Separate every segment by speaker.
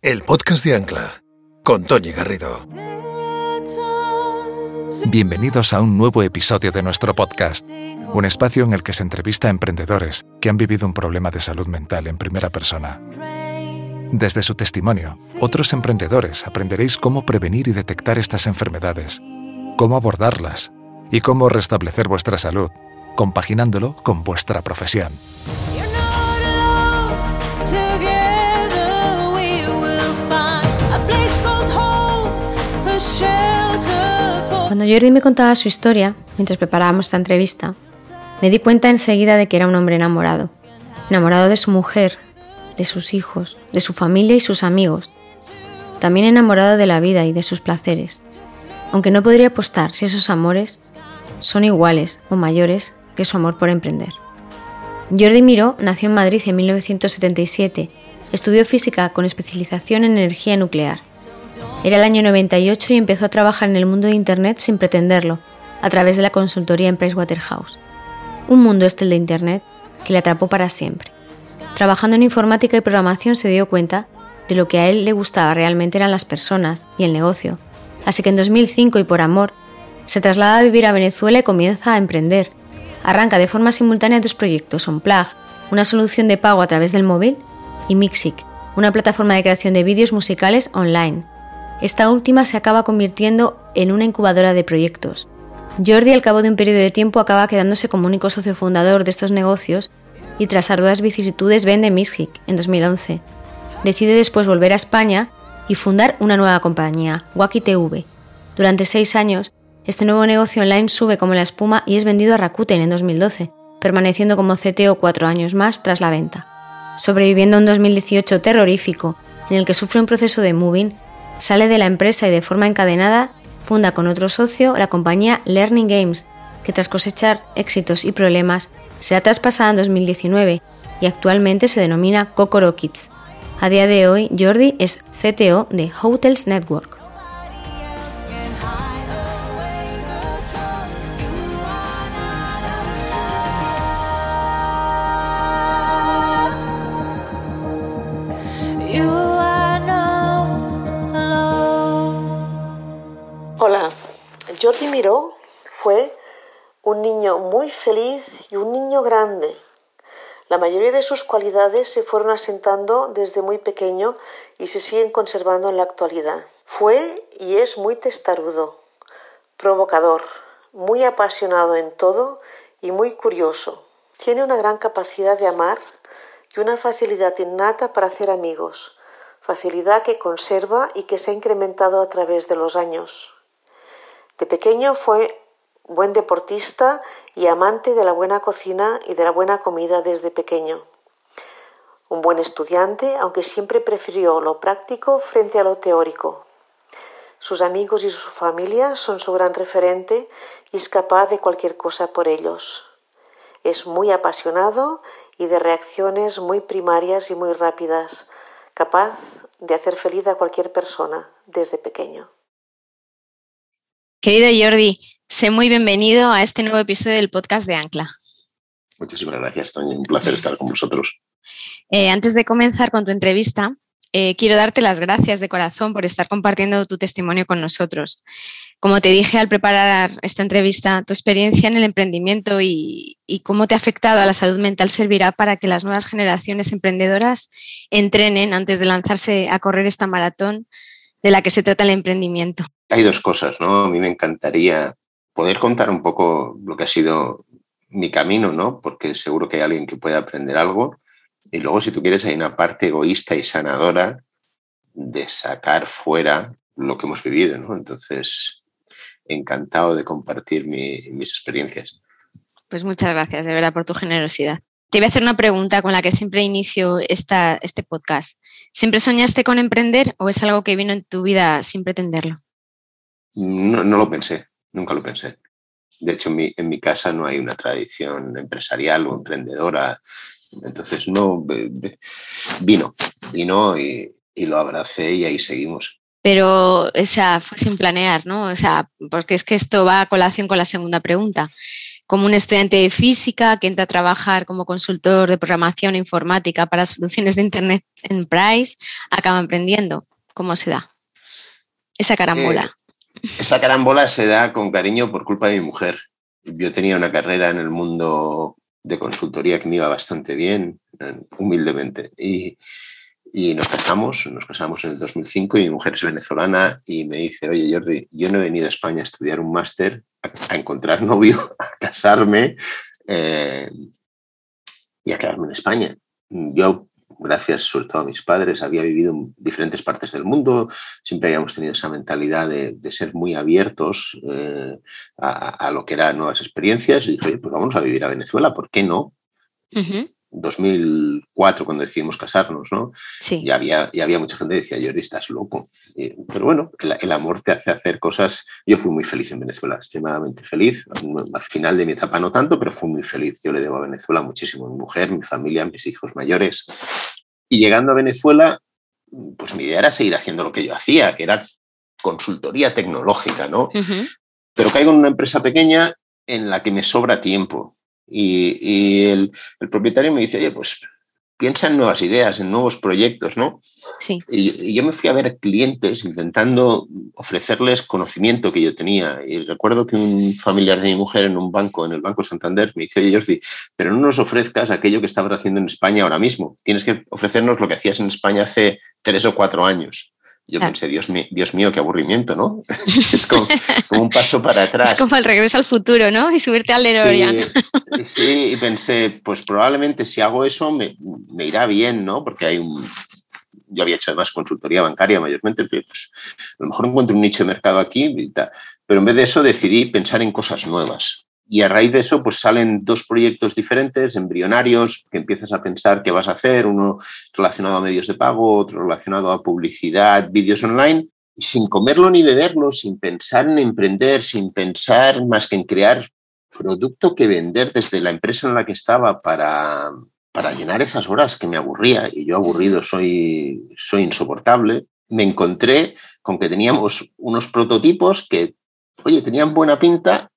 Speaker 1: El podcast de Ancla con Toñi Garrido.
Speaker 2: Bienvenidos a un nuevo episodio de nuestro podcast, un espacio en el que se entrevista a emprendedores que han vivido un problema de salud mental en primera persona. Desde su testimonio, otros emprendedores aprenderéis cómo prevenir y detectar estas enfermedades, cómo abordarlas y cómo restablecer vuestra salud, compaginándolo con vuestra profesión.
Speaker 3: Cuando Jordi me contaba su historia, mientras preparábamos esta entrevista, me di cuenta enseguida de que era un hombre enamorado. Enamorado de su mujer, de sus hijos, de su familia y sus amigos. También enamorado de la vida y de sus placeres. Aunque no podría apostar si esos amores son iguales o mayores que su amor por emprender. Jordi Miró nació en Madrid en 1977. Estudió física con especialización en energía nuclear. Era el año 98 y empezó a trabajar en el mundo de Internet sin pretenderlo, a través de la consultoría en Pricewaterhouse. Un mundo este el de Internet que le atrapó para siempre. Trabajando en informática y programación se dio cuenta de lo que a él le gustaba realmente eran las personas y el negocio. Así que en 2005 y por amor, se traslada a vivir a Venezuela y comienza a emprender. Arranca de forma simultánea dos proyectos, Onplag, una solución de pago a través del móvil, y Mixic, una plataforma de creación de vídeos musicales online. Esta última se acaba convirtiendo en una incubadora de proyectos. Jordi al cabo de un periodo de tiempo acaba quedándose como único socio fundador de estos negocios y tras arduas vicisitudes vende Mixic en 2011. Decide después volver a España y fundar una nueva compañía, Wacky TV. Durante seis años, este nuevo negocio online sube como la espuma y es vendido a Rakuten en 2012, permaneciendo como CTO cuatro años más tras la venta. Sobreviviendo a un 2018 terrorífico en el que sufre un proceso de moving, Sale de la empresa y de forma encadenada funda con otro socio la compañía Learning Games, que tras cosechar éxitos y problemas será traspasada en 2019 y actualmente se denomina Kokoro Kids. A día de hoy, Jordi es CTO de Hotels Network.
Speaker 4: Jordi Miró fue un niño muy feliz y un niño grande. La mayoría de sus cualidades se fueron asentando desde muy pequeño y se siguen conservando en la actualidad. Fue y es muy testarudo, provocador, muy apasionado en todo y muy curioso. Tiene una gran capacidad de amar y una facilidad innata para hacer amigos, facilidad que conserva y que se ha incrementado a través de los años. De pequeño fue buen deportista y amante de la buena cocina y de la buena comida desde pequeño. Un buen estudiante, aunque siempre prefirió lo práctico frente a lo teórico. Sus amigos y su familia son su gran referente y es capaz de cualquier cosa por ellos. Es muy apasionado y de reacciones muy primarias y muy rápidas, capaz de hacer feliz a cualquier persona desde pequeño.
Speaker 3: Querido Jordi, sé muy bienvenido a este nuevo episodio del podcast de Ancla.
Speaker 5: Muchísimas gracias, Toña. Un placer estar con vosotros.
Speaker 3: Eh, antes de comenzar con tu entrevista, eh, quiero darte las gracias de corazón por estar compartiendo tu testimonio con nosotros. Como te dije al preparar esta entrevista, tu experiencia en el emprendimiento y, y, cómo te ha afectado a la salud mental servirá para que las nuevas generaciones emprendedoras entrenen antes de lanzarse a correr esta maratón de la que se trata el emprendimiento
Speaker 5: hay dos cosas, ¿no? A mí me encantaría poder contar un poco lo que ha sido mi camino, ¿no? Porque seguro que hay alguien que puede aprender algo. Y luego, si tú quieres, hay una parte egoísta y sanadora de sacar fuera lo que hemos vivido, ¿no? Entonces, encantado de compartir mis experiencias.
Speaker 3: Pues muchas gracias, de verdad, por tu generosidad. Te voy a hacer una pregunta con la que siempre inicio esta, este podcast. ¿Siempre soñaste con emprender o es algo que vino en tu vida sin pretenderlo?
Speaker 5: No, no lo pensé, nunca lo pensé. De hecho, en mi, en mi, casa no hay una tradición empresarial o emprendedora. Entonces, no, vino, vino y, y, lo abracé y ahí seguimos.
Speaker 3: Pero, o sea, fue sin planear, ¿no? O sea, porque es que esto va a colación con la segunda pregunta. Como un estudiante de física que entra a trabajar como consultor de programación informática para soluciones de Internet en Price, acaba emprendiendo. ¿Cómo se da esa carambola?
Speaker 5: Eh, esa carambola se da con cariño por culpa de mi mujer. Yo tenía una carrera en el mundo de consultoría que me iba bastante bien, eh, humildemente. Y, y nos casamos, nos casamos en el 2005 y mi mujer es venezolana y me dice, oye Jordi, yo no he venido a España a estudiar un máster, a, encontrar novio, a casarme eh, y a quedarme en España. Yo, gracias sobre todo a mis padres, había vivido en diferentes partes del mundo, siempre habíamos tenido esa mentalidad de, ser muy abiertos eh, a, lo que eran nuevas experiencias y dije, oye, pues vamos a vivir a Venezuela, ¿por qué no? 2004 cuando decidimos casarnos, ¿no?
Speaker 3: Sí.
Speaker 5: Y había, y había mucha gente que decía, Jordi, estás loco. pero bueno, el, amor te hace hacer cosas. Yo fui muy feliz en Venezuela, extremadamente feliz. Al final de mi etapa no tanto, pero fui muy feliz. Yo le debo a Venezuela muchísimo, mi mujer, mi familia, mis hijos mayores. Y llegando a Venezuela, pues mi idea era seguir haciendo lo que yo hacía, que era consultoría tecnológica, ¿no? Pero caigo en una empresa pequeña en la que me sobra tiempo y, el, propietario me dice, oye, pues piensa en nuevas ideas, en nuevos proyectos, ¿no?
Speaker 3: Sí.
Speaker 5: Y, yo me fui a ver clientes intentando ofrecerles conocimiento que yo tenía. Y recuerdo que un familiar de mi mujer en un banco, en el Banco Santander, me dice, oye, Jordi, pero no nos ofrezcas aquello que estabas haciendo en España ahora mismo. Tienes que ofrecernos lo que hacías en España hace tres o cuatro años. Yo pensé, Dios mío, Dios mío, qué aburrimiento, ¿no? es como, un paso para atrás.
Speaker 3: Es como el regreso al futuro, ¿no? Y subirte al DeLorean.
Speaker 5: Sí, sí, y pensé, pues probablemente si hago eso me, me, irá bien, ¿no? Porque hay un... Yo había hecho además consultoría bancaria mayormente, pues a lo mejor encuentro un nicho de mercado aquí. Pero en vez de eso decidí pensar en cosas nuevas. Y a raíz de eso, pues salen dos proyectos diferentes, embrionarios, que empiezas a pensar qué vas a hacer, uno relacionado a medios de pago, otro relacionado a publicidad, vídeos online, y sin comerlo ni beberlo, sin pensar en emprender, sin pensar más que en crear producto que vender desde la empresa en la que estaba para, para llenar esas horas que me aburría, y yo aburrido soy, soy insoportable, me encontré con que teníamos unos prototipos que, oye, tenían buena pinta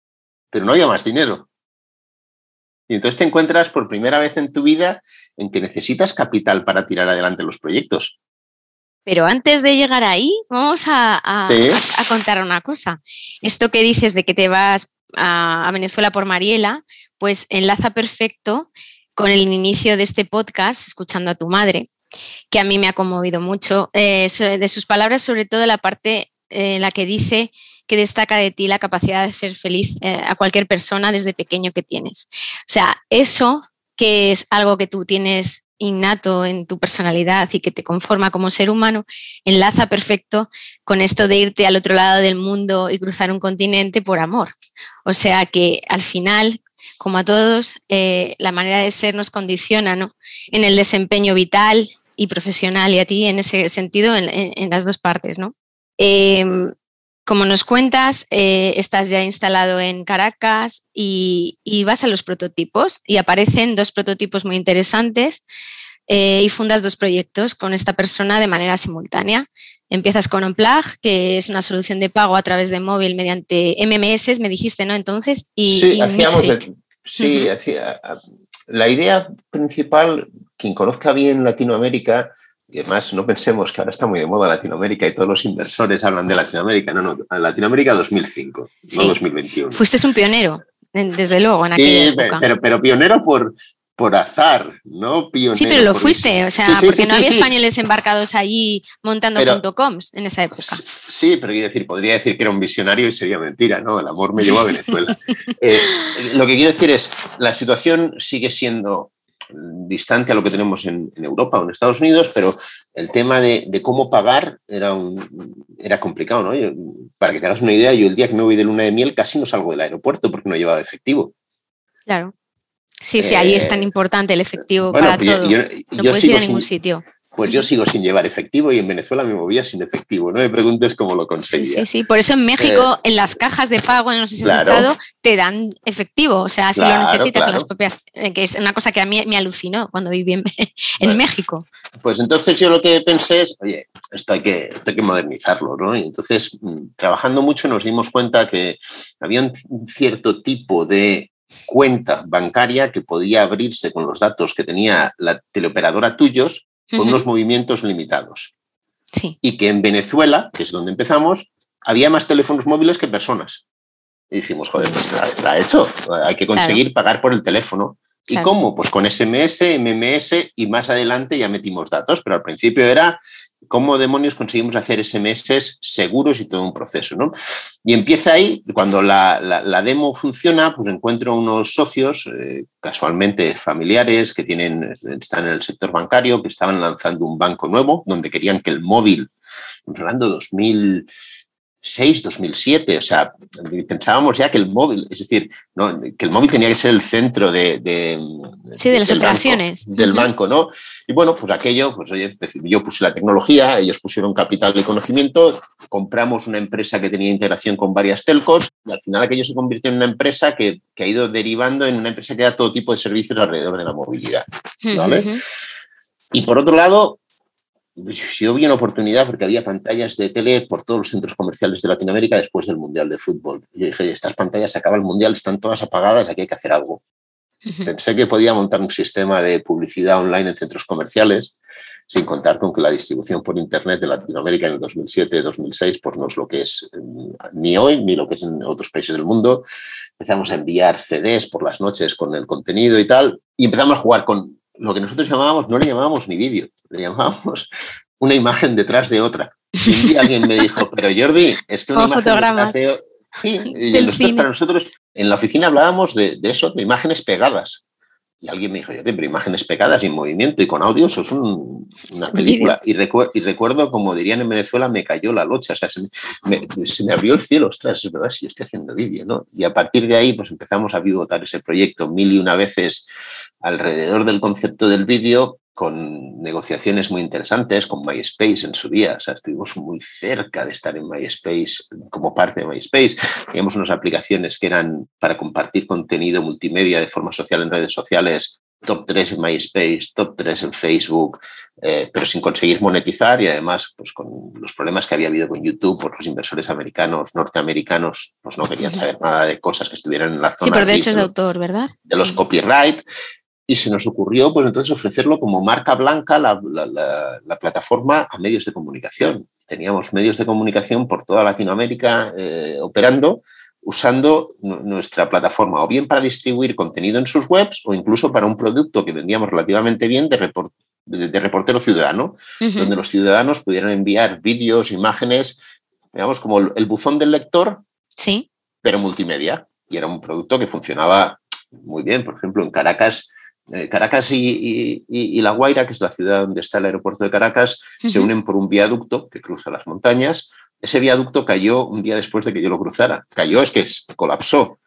Speaker 5: pero no había más dinero. Y entonces te encuentras por primera vez en tu vida en que necesitas capital para tirar adelante los proyectos.
Speaker 3: Pero antes de llegar ahí, vamos a, contar una cosa. Esto que dices de que te vas a, Venezuela por Mariela, pues enlaza perfecto con el inicio de este podcast, escuchando a tu madre, que a mí me ha conmovido mucho. Eh, de sus palabras, sobre todo la parte en la que dice que destaca de ti la capacidad de ser feliz eh, a cualquier persona desde pequeño que tienes. O sea, eso que es algo que tú tienes innato en tu personalidad y que te conforma como ser humano, enlaza perfecto con esto de irte al otro lado del mundo y cruzar un continente por amor. O sea que al final, como a todos, eh, la manera de ser nos condiciona ¿no? en el desempeño vital y profesional y a ti en ese sentido en, las dos partes. ¿no? Em, como nos cuentas, eh, estás ya instalado en Caracas y, vas a los prototipos y aparecen dos prototipos muy interesantes eh, y fundas dos proyectos con esta persona de manera simultánea. Empiezas con Unplug, que es una solución de pago a través de móvil mediante MMS, me dijiste, ¿no? Entonces, y,
Speaker 5: sí, hacíamos sí, la idea principal, quien conozca bien Latinoamérica, y además, no pensemos que ahora está muy de moda Latinoamérica y todos los inversores hablan de Latinoamérica. No, no, Latinoamérica 2005, no 2021.
Speaker 3: Fuiste un pionero, desde luego, en aquella época.
Speaker 5: Pero, pero pionero por, por azar, ¿no? Pionero
Speaker 3: sí, pero lo fuiste, o sea, porque no había españoles embarcados allí montando .coms en esa época.
Speaker 5: Sí, pero quiero decir, podría decir que era un visionario y sería mentira, ¿no? El amor me llevó a Venezuela. Eh, lo que quiero decir es, la situación sigue siendo distante a lo que tenemos en, Europa o en Estados Unidos, pero el tema de, cómo pagar era, un, era complicado, ¿no? para que te hagas una idea, yo el día que me voy de luna de miel casi no salgo del aeropuerto porque no llevaba efectivo.
Speaker 3: Claro. Sí, sí, ahí es tan eh, importante el efectivo para pues todo. no puedes ir a ningún sitio.
Speaker 5: Pues yo sigo sin llevar efectivo y en Venezuela me movía sin efectivo. No me preguntes cómo lo conseguía.
Speaker 3: Sí, sí, Por eso en México, eh, en las cajas de pago, no sé si has estado, te dan efectivo. O sea, si lo necesitas en las propias. Eh, que es una cosa que a mí me alucinó cuando viví en, México.
Speaker 5: Pues entonces yo lo que pensé es, oye, esto hay que, esto hay que modernizarlo, ¿no? Y entonces, mm, trabajando mucho, nos dimos cuenta que había un cierto tipo de cuenta bancaria que podía abrirse con los datos que tenía la teleoperadora tuyos con unos movimientos limitados.
Speaker 3: Sí.
Speaker 5: Y que en Venezuela, que es donde empezamos, había más teléfonos móviles que personas. Y decimos, joder, pues está, hecho. Hay que conseguir pagar por el teléfono. ¿Y cómo? Pues con SMS, MMS y más adelante ya metimos datos, pero al principio era cómo demonios conseguimos hacer SMS seguros y todo un proceso, ¿no? Y empieza ahí, cuando la, demo funciona, pues encuentro unos socios, eh, casualmente familiares, que tienen, están en el sector bancario, que estaban lanzando un banco nuevo, donde querían que el móvil, hablando 2000 2006, 2007, o sea, pensábamos ya que el móvil, es decir, que el móvil tenía que ser el centro de, de,
Speaker 3: sí, de las operaciones.
Speaker 5: del banco, ¿no? Y bueno, pues aquello, pues oye, yo puse la tecnología, ellos pusieron capital de conocimiento, compramos una empresa que tenía integración con varias telcos y al final aquello se convirtió en una empresa que, que ha ido derivando en una empresa que da todo tipo de servicios alrededor de la movilidad, ¿vale? Y por otro lado, yo vi una oportunidad porque había pantallas de tele por todos los centros comerciales de Latinoamérica después del Mundial de Fútbol. Y yo dije, estas pantallas se acaba el Mundial, están todas apagadas, aquí hay que hacer algo. Pensé que podía montar un sistema de publicidad online en centros comerciales, sin contar con que la distribución por Internet de Latinoamérica en el 2007-2006 pues no es lo que es mm, ni hoy ni lo que es en otros países del mundo. Empezamos a enviar CDs por las noches con el contenido y tal, y empezamos a jugar con lo que nosotros llamábamos, no le llamábamos ni vídeo, le llamábamos una imagen detrás de otra. Y un día alguien me dijo, pero Jordi, es que una imagen detrás de Sí, y para nosotros en la oficina hablábamos de, de, eso, de imágenes pegadas. Y alguien me dijo, yo pero imágenes pegadas y en movimiento y con audio, eso es una película. Y, y, recuerdo, como dirían en Venezuela, me cayó la locha, o sea, se me, se me abrió el cielo, ostras, es verdad, si yo estoy haciendo vídeo, ¿no? Y a partir de ahí, pues empezamos a pivotar ese proyecto mil y una veces alrededor del concepto del vídeo, con negociaciones muy interesantes con MySpace en su día. O sea, estuvimos muy cerca de estar en MySpace como parte de MySpace. Teníamos unas aplicaciones que eran para compartir contenido multimedia de forma social en redes sociales, top 3 en MySpace, top 3 en Facebook, eh, pero sin conseguir monetizar y además pues, con los problemas que había habido con YouTube, por los inversores americanos, norteamericanos, pues no querían saber nada de cosas que estuvieran en la zona.
Speaker 3: Sí, por derechos de autor, ¿verdad?
Speaker 5: De los copyright y se nos ocurrió pues entonces ofrecerlo como marca blanca la, plataforma a medios de comunicación. Teníamos medios de comunicación por toda Latinoamérica eh, operando usando nuestra plataforma o bien para distribuir contenido en sus webs o incluso para un producto que vendíamos relativamente bien de, reportero ciudadano, donde los ciudadanos pudieran enviar vídeos, imágenes, digamos como el buzón del lector,
Speaker 3: sí.
Speaker 5: pero multimedia. Y era un producto que funcionaba muy bien. Por ejemplo, en Caracas Caracas y, La Guaira, que es la ciudad donde está el aeropuerto de Caracas, se unen por un viaducto que cruza las montañas. Ese viaducto cayó un día después de que yo lo cruzara. Cayó, es que colapsó.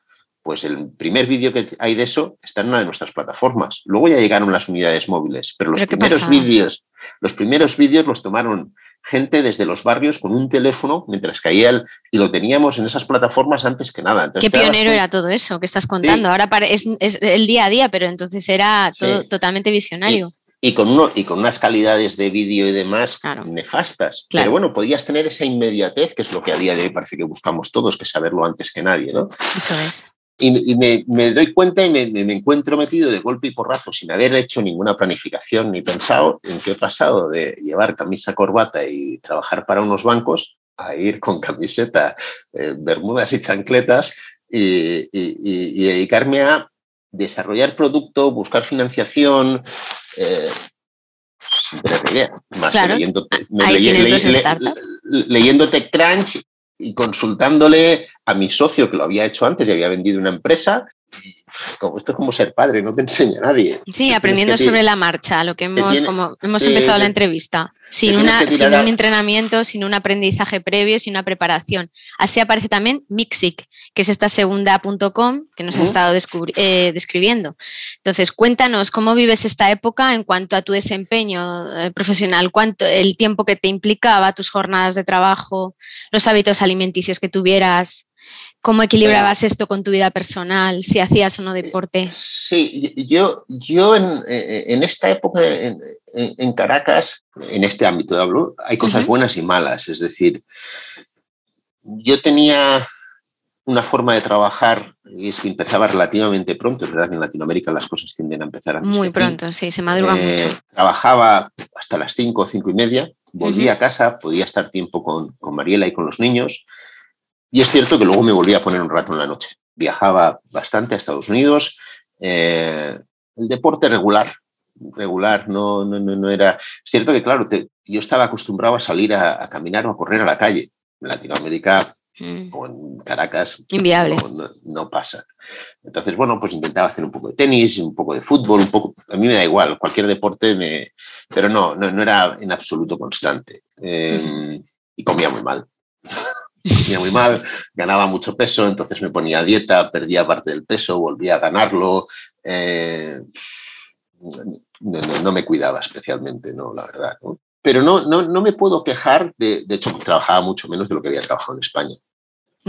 Speaker 5: Pues el primer vídeo que hay de eso está en una de nuestras plataformas. Luego ya llegaron las unidades móviles, pero los primeros vídeos, los primeros vídeos los tomaron gente desde los barrios con un teléfono mientras caía el, y lo teníamos en esas plataformas antes que nada.
Speaker 3: Qué pionero era todo eso que estás contando. Ahora es, es, el día a día, pero entonces era todo totalmente visionario.
Speaker 5: Y, con uno, y con unas calidades de vídeo y demás nefastas. Pero bueno, podías tener esa inmediatez, que es lo que a día de hoy parece que buscamos todos, que saberlo antes que nadie. ¿no?
Speaker 3: Eso es.
Speaker 5: Y, me, doy cuenta y me, encuentro metido de golpe y porrazo sin haber hecho ninguna planificación ni pensado en qué he pasado de llevar camisa, corbata y trabajar para unos bancos a ir con camiseta, eh, bermudas y chancletas y, dedicarme a desarrollar producto, buscar financiación. Eh, sin tener idea, más que leyendo, leyendo TechCrunch y consultándole a mi socio que lo había hecho antes y había vendido una empresa. Como, esto es como ser padre, no te enseña nadie.
Speaker 3: Sí, aprendiendo sobre la marcha, lo que hemos, como hemos empezado la entrevista, sin, una, sin un entrenamiento, sin un aprendizaje previo, sin una preparación. Así aparece también Mixic, que es esta segunda.com que nos has estado eh, describiendo. Entonces, cuéntanos cómo vives esta época en cuanto a tu desempeño eh, profesional, cuánto el tiempo que te implicaba, tus jornadas de trabajo, los hábitos alimenticios que tuvieras. ¿Cómo equilibrabas esto con tu vida personal? Si hacías o no deporte.
Speaker 5: Sí, yo, yo en, en esta época en, en, Caracas, en este ámbito de hablo, hay cosas buenas y malas. Es decir, yo tenía una forma de trabajar y es que empezaba relativamente pronto. Es verdad que en Latinoamérica las cosas tienden a empezar antes.
Speaker 3: Muy pronto, sí, se madruga
Speaker 5: Eh,
Speaker 3: mucho.
Speaker 5: Trabajaba hasta las 5 o 5 y media, volvía a casa, podía estar tiempo con, con Mariela y con los niños. Y es cierto que luego me volvía a poner un rato en la noche. Viajaba bastante a Estados Unidos. eh, el deporte regular, regular, no, no, no, no era. Es cierto que, claro, te- yo estaba acostumbrado a salir a, a caminar o a correr a la calle. En Latinoamérica
Speaker 3: Mm,
Speaker 5: o en Caracas
Speaker 3: Inviable.
Speaker 5: no, no- pasa. Entonces, bueno, pues intentaba hacer un poco de tenis, un poco de fútbol, un poco. A mí me da igual, cualquier deporte, me, pero no, no, no era en absoluto constante. Eh, y comía muy mal. Comía muy mal, ganaba mucho peso, entonces me ponía dieta, perdía parte del peso, volvía a ganarlo. eh, no, no- me cuidaba especialmente, no, la verdad. ¿no? Pero no, no, no me puedo quejar, de, de hecho, trabajaba mucho menos de lo que había trabajado en España.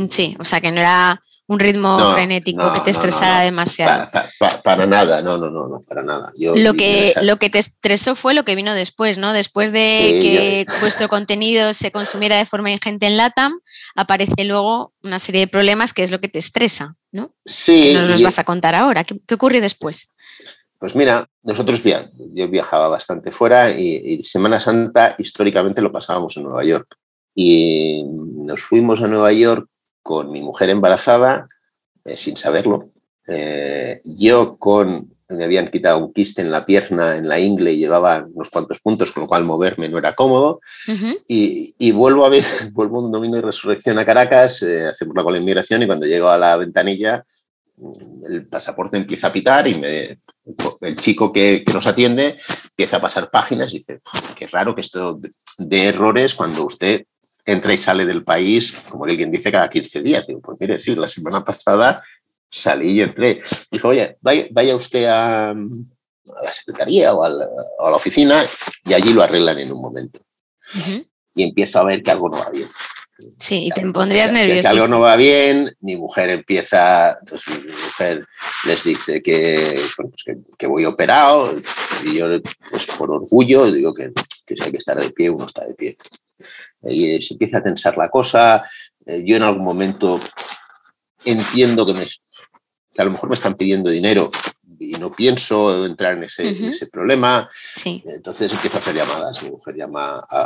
Speaker 3: Sí, o sea que no era un ritmo
Speaker 5: No,
Speaker 3: frenético
Speaker 5: no,
Speaker 3: que te
Speaker 5: no, no,
Speaker 3: estresara
Speaker 5: no.
Speaker 3: demasiado.
Speaker 5: Pa- pa- pa- para nada, no, no, no, no, para nada. Yo,
Speaker 3: Lo que,
Speaker 5: esa-
Speaker 3: lo que te estresó fue lo que vino después, ¿no? Después de
Speaker 5: Sí,
Speaker 3: que vuestro contenido se consumiera de forma ingente en LATAM, aparece luego una serie de problemas que es lo que te estresa, ¿no?
Speaker 5: sí,
Speaker 3: Que nos vas a contar ahora. ¿Qué, qué ocurre después?
Speaker 5: pues mira, nosotros via- yo viajaba bastante fuera y, y Semana Santa históricamente lo pasábamos en Nueva York. Y nos fuimos a Nueva York con mi mujer embarazada, eh, sin saberlo. Eh, yo con, me habían quitado un quiste en la pierna, en la ingle, y llevaba unos cuantos puntos, con lo cual moverme no era cómodo. Y, y vuelvo a ver, vuelvo un domingo de resurrección a Caracas, eh, hacemos la cola de inmigración y cuando llego a la ventanilla, mm, el pasaporte empieza a pitar y me, el chico que, que nos atiende empieza a pasar páginas y dice, qué raro que esto de, de errores cuando usted entra y sale del país, como alguien dice, cada 15 días. Digo, pues mire, sí, la semana pasada salí y entré. Dijo, oye, vaya, vaya usted a, a la secretaría o a la, o a la oficina y allí lo arreglan en un momento y empiezo a ver que algo no va bien.
Speaker 3: Sí, y te pondrías
Speaker 5: que- que
Speaker 3: nervioso.
Speaker 5: algo no va bien, mi mujer empieza, entonces mi mujer les dice que, pues que, que voy operado y yo pues por orgullo digo que, que si hay que estar de pie, uno está de pie. Y se empieza a tensar la cosa, eh, yo en algún momento entiendo que, me, que a lo mejor me están pidiendo dinero y no pienso entrar en ese, en
Speaker 3: Ujú.
Speaker 5: ese problema.
Speaker 3: Sí.
Speaker 5: Entonces empiezo a hacer llamadas. Mi mujer llama a,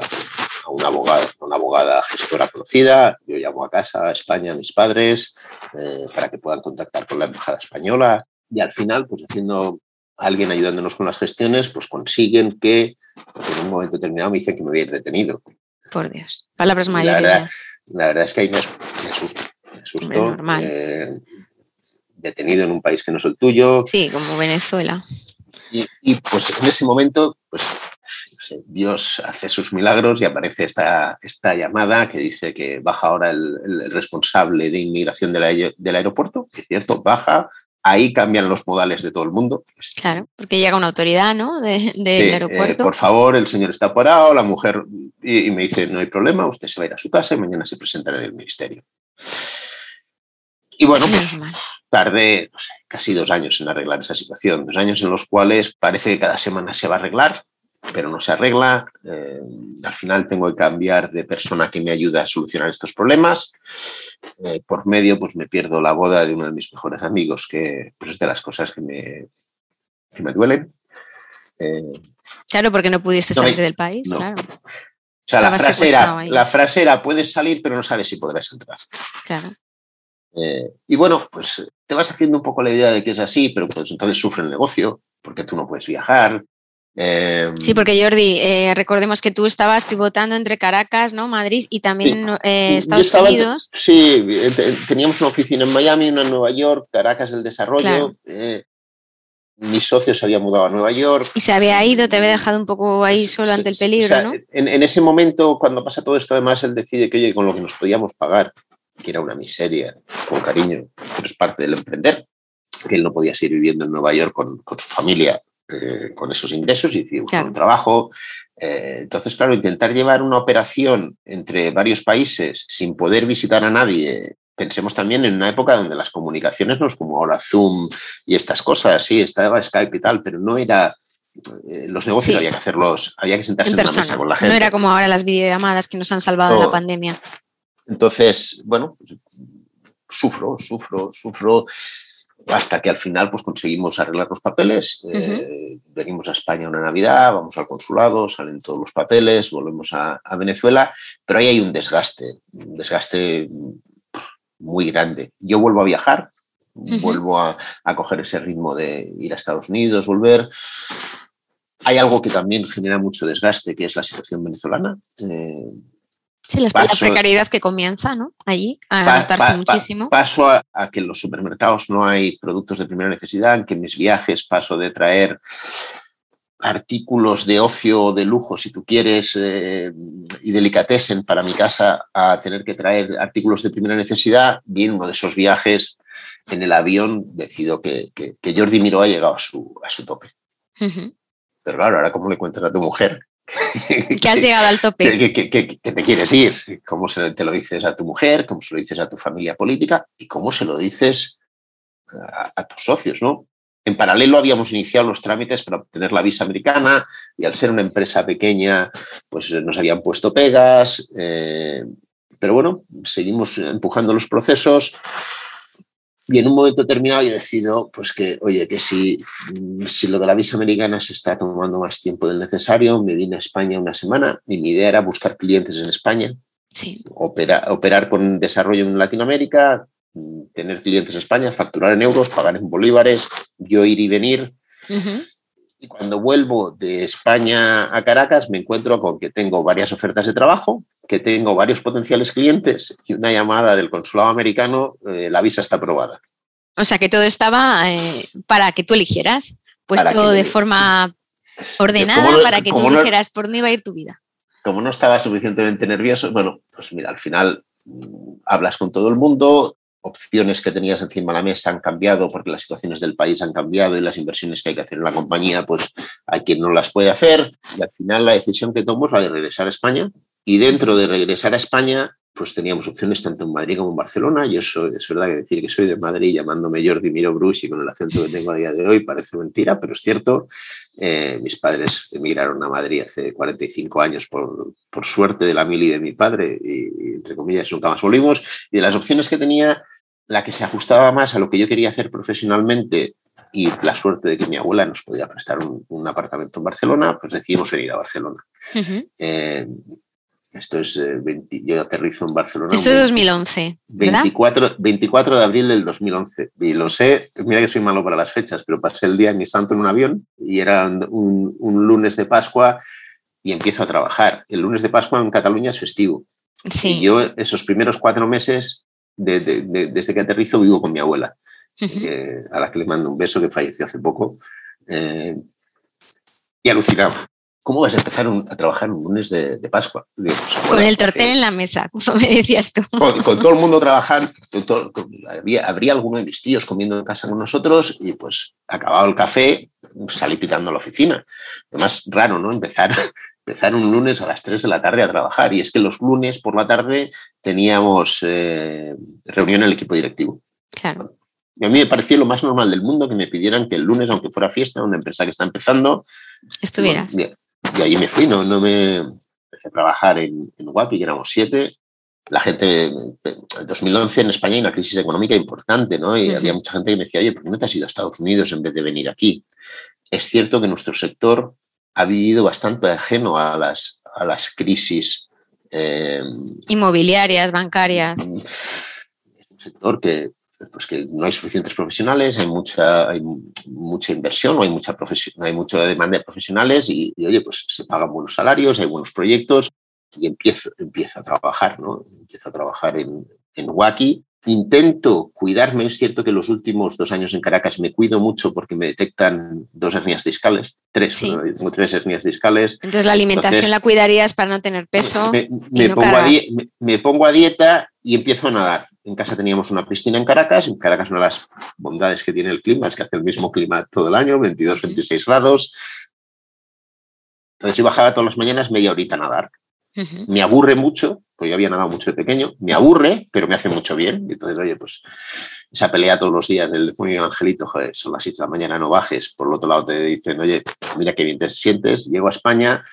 Speaker 5: a una abogada, una abogada gestora conocida. Yo llamo a casa, a España, a mis padres, eh, para que puedan contactar con la embajada española. Y al final, pues haciendo alguien ayudándonos con las gestiones, pues consiguen que en un momento determinado me dicen que me voy a ir detenido.
Speaker 3: Por Dios. Palabras
Speaker 5: Y la
Speaker 3: mayores.
Speaker 5: verdad, la verdad es que ahí me, as- me asusto. Me asusto.
Speaker 3: Hombre, normal.
Speaker 5: eh, detenido en un país que no es el tuyo,
Speaker 3: Sí, como Venezuela.
Speaker 5: Y, y, pues en ese momento, pues Dios hace sus milagros y aparece esta, esta llamada que dice que baja ahora el, el- el responsable de inmigración del, aer- del aeropuerto, que es cierto, baja, ahí cambian los modales de todo el mundo.
Speaker 3: Claro, porque llega una autoridad, ¿no? De- del
Speaker 5: sí, eh,
Speaker 3: aeropuerto.
Speaker 5: por favor, el señor está parado, la mujer, y, y me dice, no hay problema, usted se va a ir a su casa y mañana se presentará en el ministerio. Y bueno, pues tardé no sé, casi dos años en arreglar esa situación, dos años en los cuales parece que cada semana se va a arreglar, pero no se arregla. Eh, al final tengo que cambiar de persona que me ayuda a solucionar estos problemas. Eh, por medio, pues me pierdo la boda de uno de mis mejores amigos, que pues, es de las cosas que me, que me duelen. Eh,
Speaker 3: Claro, porque no pudiste
Speaker 5: No,
Speaker 3: salir
Speaker 5: me-
Speaker 3: del país,
Speaker 5: no.
Speaker 3: claro.
Speaker 5: o sea, la frase, era, la frase era, puedes salir, pero no sabes si podrás entrar.
Speaker 3: claro.
Speaker 5: Y bueno, pues te vas haciendo un poco la idea de que es así, pero pues entonces sufre el negocio, porque tú no puedes viajar. Eh,
Speaker 3: Sí, porque Jordi, eh, recordemos que tú estabas pivotando entre Caracas, ¿no? Madrid y también
Speaker 5: Sí.
Speaker 3: eh, Estados
Speaker 5: estaba
Speaker 3: Unidos.
Speaker 5: sí, eh, te- teníamos una oficina en Miami, una en Nueva York, Caracas del Desarrollo.
Speaker 3: Claro.
Speaker 5: eh, mi socio se había mudado a Nueva York.
Speaker 3: Y se había ido, te había dejado un poco ahí solo
Speaker 5: se-
Speaker 3: ante el peligro,
Speaker 5: o sea,
Speaker 3: ¿no?
Speaker 5: En, en ese momento, cuando pasa todo esto, además, él decide que, oye, con lo que nos podíamos pagar, que era una miseria, con cariño, pero es parte del emprender, que él no podía seguir viviendo en Nueva York con, con su familia, eh, con esos ingresos y buscar
Speaker 3: Claro.
Speaker 5: un trabajo. Eh, entonces, claro, intentar llevar una operación entre varios países sin poder visitar a nadie. Pensemos también en una época donde las comunicaciones no es como ahora Zoom y estas cosas, sí, estaba Skype y tal, pero no era, eh, los negocios
Speaker 3: Sí.
Speaker 5: había que hacerlos, había que sentarse
Speaker 3: En
Speaker 5: en, una mesa con la gente.
Speaker 3: No era como ahora las videollamadas que nos han salvado de la pandemia.
Speaker 5: Entonces, bueno, pues, sufro, sufro, sufro hasta que al final pues conseguimos arreglar los papeles, eh, venimos a España una Navidad, vamos al consulado, salen todos los papeles, volvemos a, Venezuela, pero ahí hay un desgaste, un desgaste muy grande. Yo vuelvo a viajar, vuelvo a, coger ese ritmo de ir a Estados Unidos, volver. Hay algo que también genera mucho desgaste, que es la situación venezolana.
Speaker 3: Eh, Sí, la, precariedad que comienza, ¿no? Allí, a notarse muchísimo.
Speaker 5: Paso a, que en los supermercados no hay productos de primera necesidad, que en mis viajes paso de traer artículos de ocio o de lujo, si tú quieres, eh, y delicatessen para mi casa, a tener que traer artículos de primera necesidad, bien uno de esos viajes en el avión decido que, Jordi Miró ha llegado a su, a su tope. Pero claro, ahora cómo le cuentas a tu mujer
Speaker 3: que has llegado al tope.
Speaker 5: Que, te quieres ir. ¿Cómo se, te lo dices a tu mujer? ¿Cómo se lo dices a tu familia política? ¿Y cómo se lo dices a, tus socios? ¿no? En paralelo habíamos iniciado los trámites para obtener la visa americana y al ser una empresa pequeña, pues nos habían puesto pegas. Eh, pero bueno, seguimos empujando los procesos. Y en un momento determinado yo decido, pues que, oye, que si, si lo de la visa americana se está tomando más tiempo del necesario, me vine a España una semana y mi idea era buscar clientes en España,
Speaker 3: sí.
Speaker 5: operar con desarrollo en Latinoamérica, tener clientes en España, facturar en euros, pagar en bolívares, yo ir y venir. Y cuando vuelvo de España a Caracas, me encuentro con que tengo varias ofertas de trabajo, que tengo varios potenciales clientes y una llamada del consulado americano, eh, la visa está aprobada.
Speaker 3: O sea que todo estaba eh, para que tú eligieras, puesto de forma ordenada para que tú eligieras por dónde iba a ir tu vida.
Speaker 5: Como no estaba suficientemente nervioso, bueno, pues mira, al final mm, hablas con todo el mundo, opciones que tenías encima de la mesa han cambiado porque las situaciones del país han cambiado y las inversiones que hay que hacer en la compañía, pues hay quien no las puede hacer. Y al final la decisión que tomo es la de regresar a España. Y dentro de regresar a España, pues teníamos opciones tanto en Madrid como en Barcelona. Yo soy, es verdad que decir que soy de Madrid llamándome Jordi Miro Bruce y con el acento que tengo a día de hoy parece mentira, pero es cierto. Eh, mis padres emigraron a Madrid hace 45 años por, por suerte de la mili de mi padre y, entre comillas nunca más volvimos. Y de las opciones que tenía, la que se ajustaba más a lo que yo quería hacer profesionalmente y la suerte de que mi abuela nos podía prestar un, apartamento en Barcelona, pues decidimos venir a Barcelona. Esto es, eh, yo aterrizo en Barcelona.
Speaker 3: Esto es 2011.
Speaker 5: 24, 24 de abril del 2011. Y lo sé, mira que soy malo para las fechas, pero pasé el día en mi santo en un avión y era un, lunes de Pascua y empiezo a trabajar. El lunes de Pascua en Cataluña es festivo.
Speaker 3: Sí.
Speaker 5: Y yo esos primeros cuatro meses, desde que aterrizo, vivo con mi abuela, eh, a la que le mando un beso, que falleció hace poco. Eh, y alucinaba. ¿Cómo vas a empezar a trabajar un lunes de, Pascua?
Speaker 3: Pues, con el tortel en la mesa, como me decías tú.
Speaker 5: Con, todo el mundo trabajando, habría, alguno de mis tíos comiendo en casa con nosotros y pues acabado el café, salí pitando a la oficina. Además, raro, ¿no? Empezar, empezar un lunes a las 3 de la tarde a trabajar y es que los lunes por la tarde teníamos eh, reunión en el equipo directivo.
Speaker 3: Claro.
Speaker 5: Y a mí me parecía lo más normal del mundo que me pidieran que el lunes, aunque fuera fiesta, una empresa que está empezando,
Speaker 3: estuvieras
Speaker 5: y ahí me fui, no, no me empecé a trabajar en, en Guapi, que éramos siete. La gente, en 2011 en España hay una crisis económica importante, ¿no? Y había mucha gente que me decía, oye, ¿por qué no te has ido a Estados Unidos en vez de venir aquí? Es cierto que nuestro sector ha vivido bastante ajeno a las, a las crisis.
Speaker 3: Eh, Inmobiliarias, bancarias.
Speaker 5: Es un sector que, pues que no hay suficientes profesionales, hay mucha, hay mucha inversión, no hay mucha, no hay mucha demanda de profesionales y, oye, pues se pagan buenos salarios, hay buenos proyectos y empiezo, empiezo a trabajar, ¿no? Empiezo a trabajar en, en Waki. Intento cuidarme, es cierto que los últimos dos años en Caracas me cuido mucho porque me detectan dos hernias discales, tres, tengo tres hernias discales.
Speaker 3: Entonces la alimentación la cuidarías para no tener peso.
Speaker 5: Me, pongo a me pongo a dieta y empiezo a nadar en casa teníamos una piscina en Caracas. En Caracas una de las bondades que tiene el clima es que hace el mismo clima todo el año, 22, 26 grados. Entonces yo bajaba todas las mañanas media horita a nadar. Me aburre mucho, porque yo había nadado mucho de pequeño, me aburre, pero me hace mucho bien. entonces, oye, pues esa pelea todos los días del demonio Angelito, joder, son las 6 de la mañana, no bajes. Por el otro lado te dicen, oye, mira qué bien te sientes. Llego a España,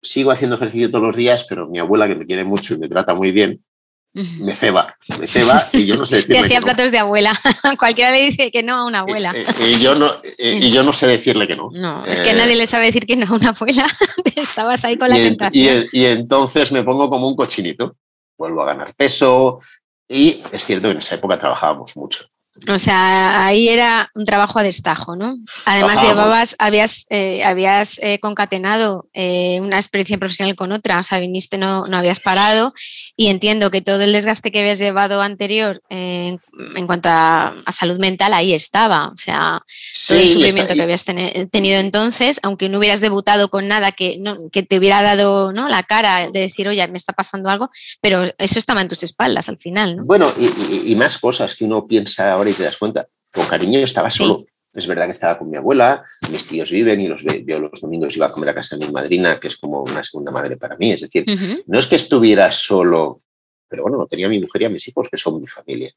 Speaker 5: sigo haciendo ejercicio todos los días, pero mi abuela, que me quiere mucho y me trata muy bien, me ceba, me ceba y yo no sé decirle.
Speaker 3: Te hacía platos de abuela. Cualquiera le dice que no a una abuela.
Speaker 5: Eh, eh, y, yo no, eh, y yo no sé decirle que no.
Speaker 3: No, es que nadie le sabe decir que no a una abuela. Estabas ahí con la tentación.
Speaker 5: y, entonces me pongo como un cochinito. Vuelvo a ganar peso. Y es cierto que en esa época trabajábamos mucho.
Speaker 3: O sea, ahí era un trabajo a destajo, ¿no? Además llevabas, habías, eh, habías eh, concatenado eh, una experiencia profesional con otra, o sea, viniste, no, no habías parado y entiendo que todo el desgaste que habías llevado anterior en cuanto a, salud mental ahí estaba, o sea, todo el sufrimiento que habías tenido entonces, aunque no hubieras debutado con nada que, no, que te hubiera dado ¿no? la cara de decir, oye, me está pasando algo, pero eso estaba en tus espaldas al final, ¿no?
Speaker 5: Bueno, y, y más cosas que uno piensa ahora y te das cuenta. Con cariño yo estaba solo. Es verdad que estaba con mi abuela, mis tíos viven y los yo los domingos iba a comer a casa de mi madrina, que es como una segunda madre para mí. Es decir, no es que estuviera solo, pero bueno, no tenía a mi mujer y a mis hijos, que son mi familia.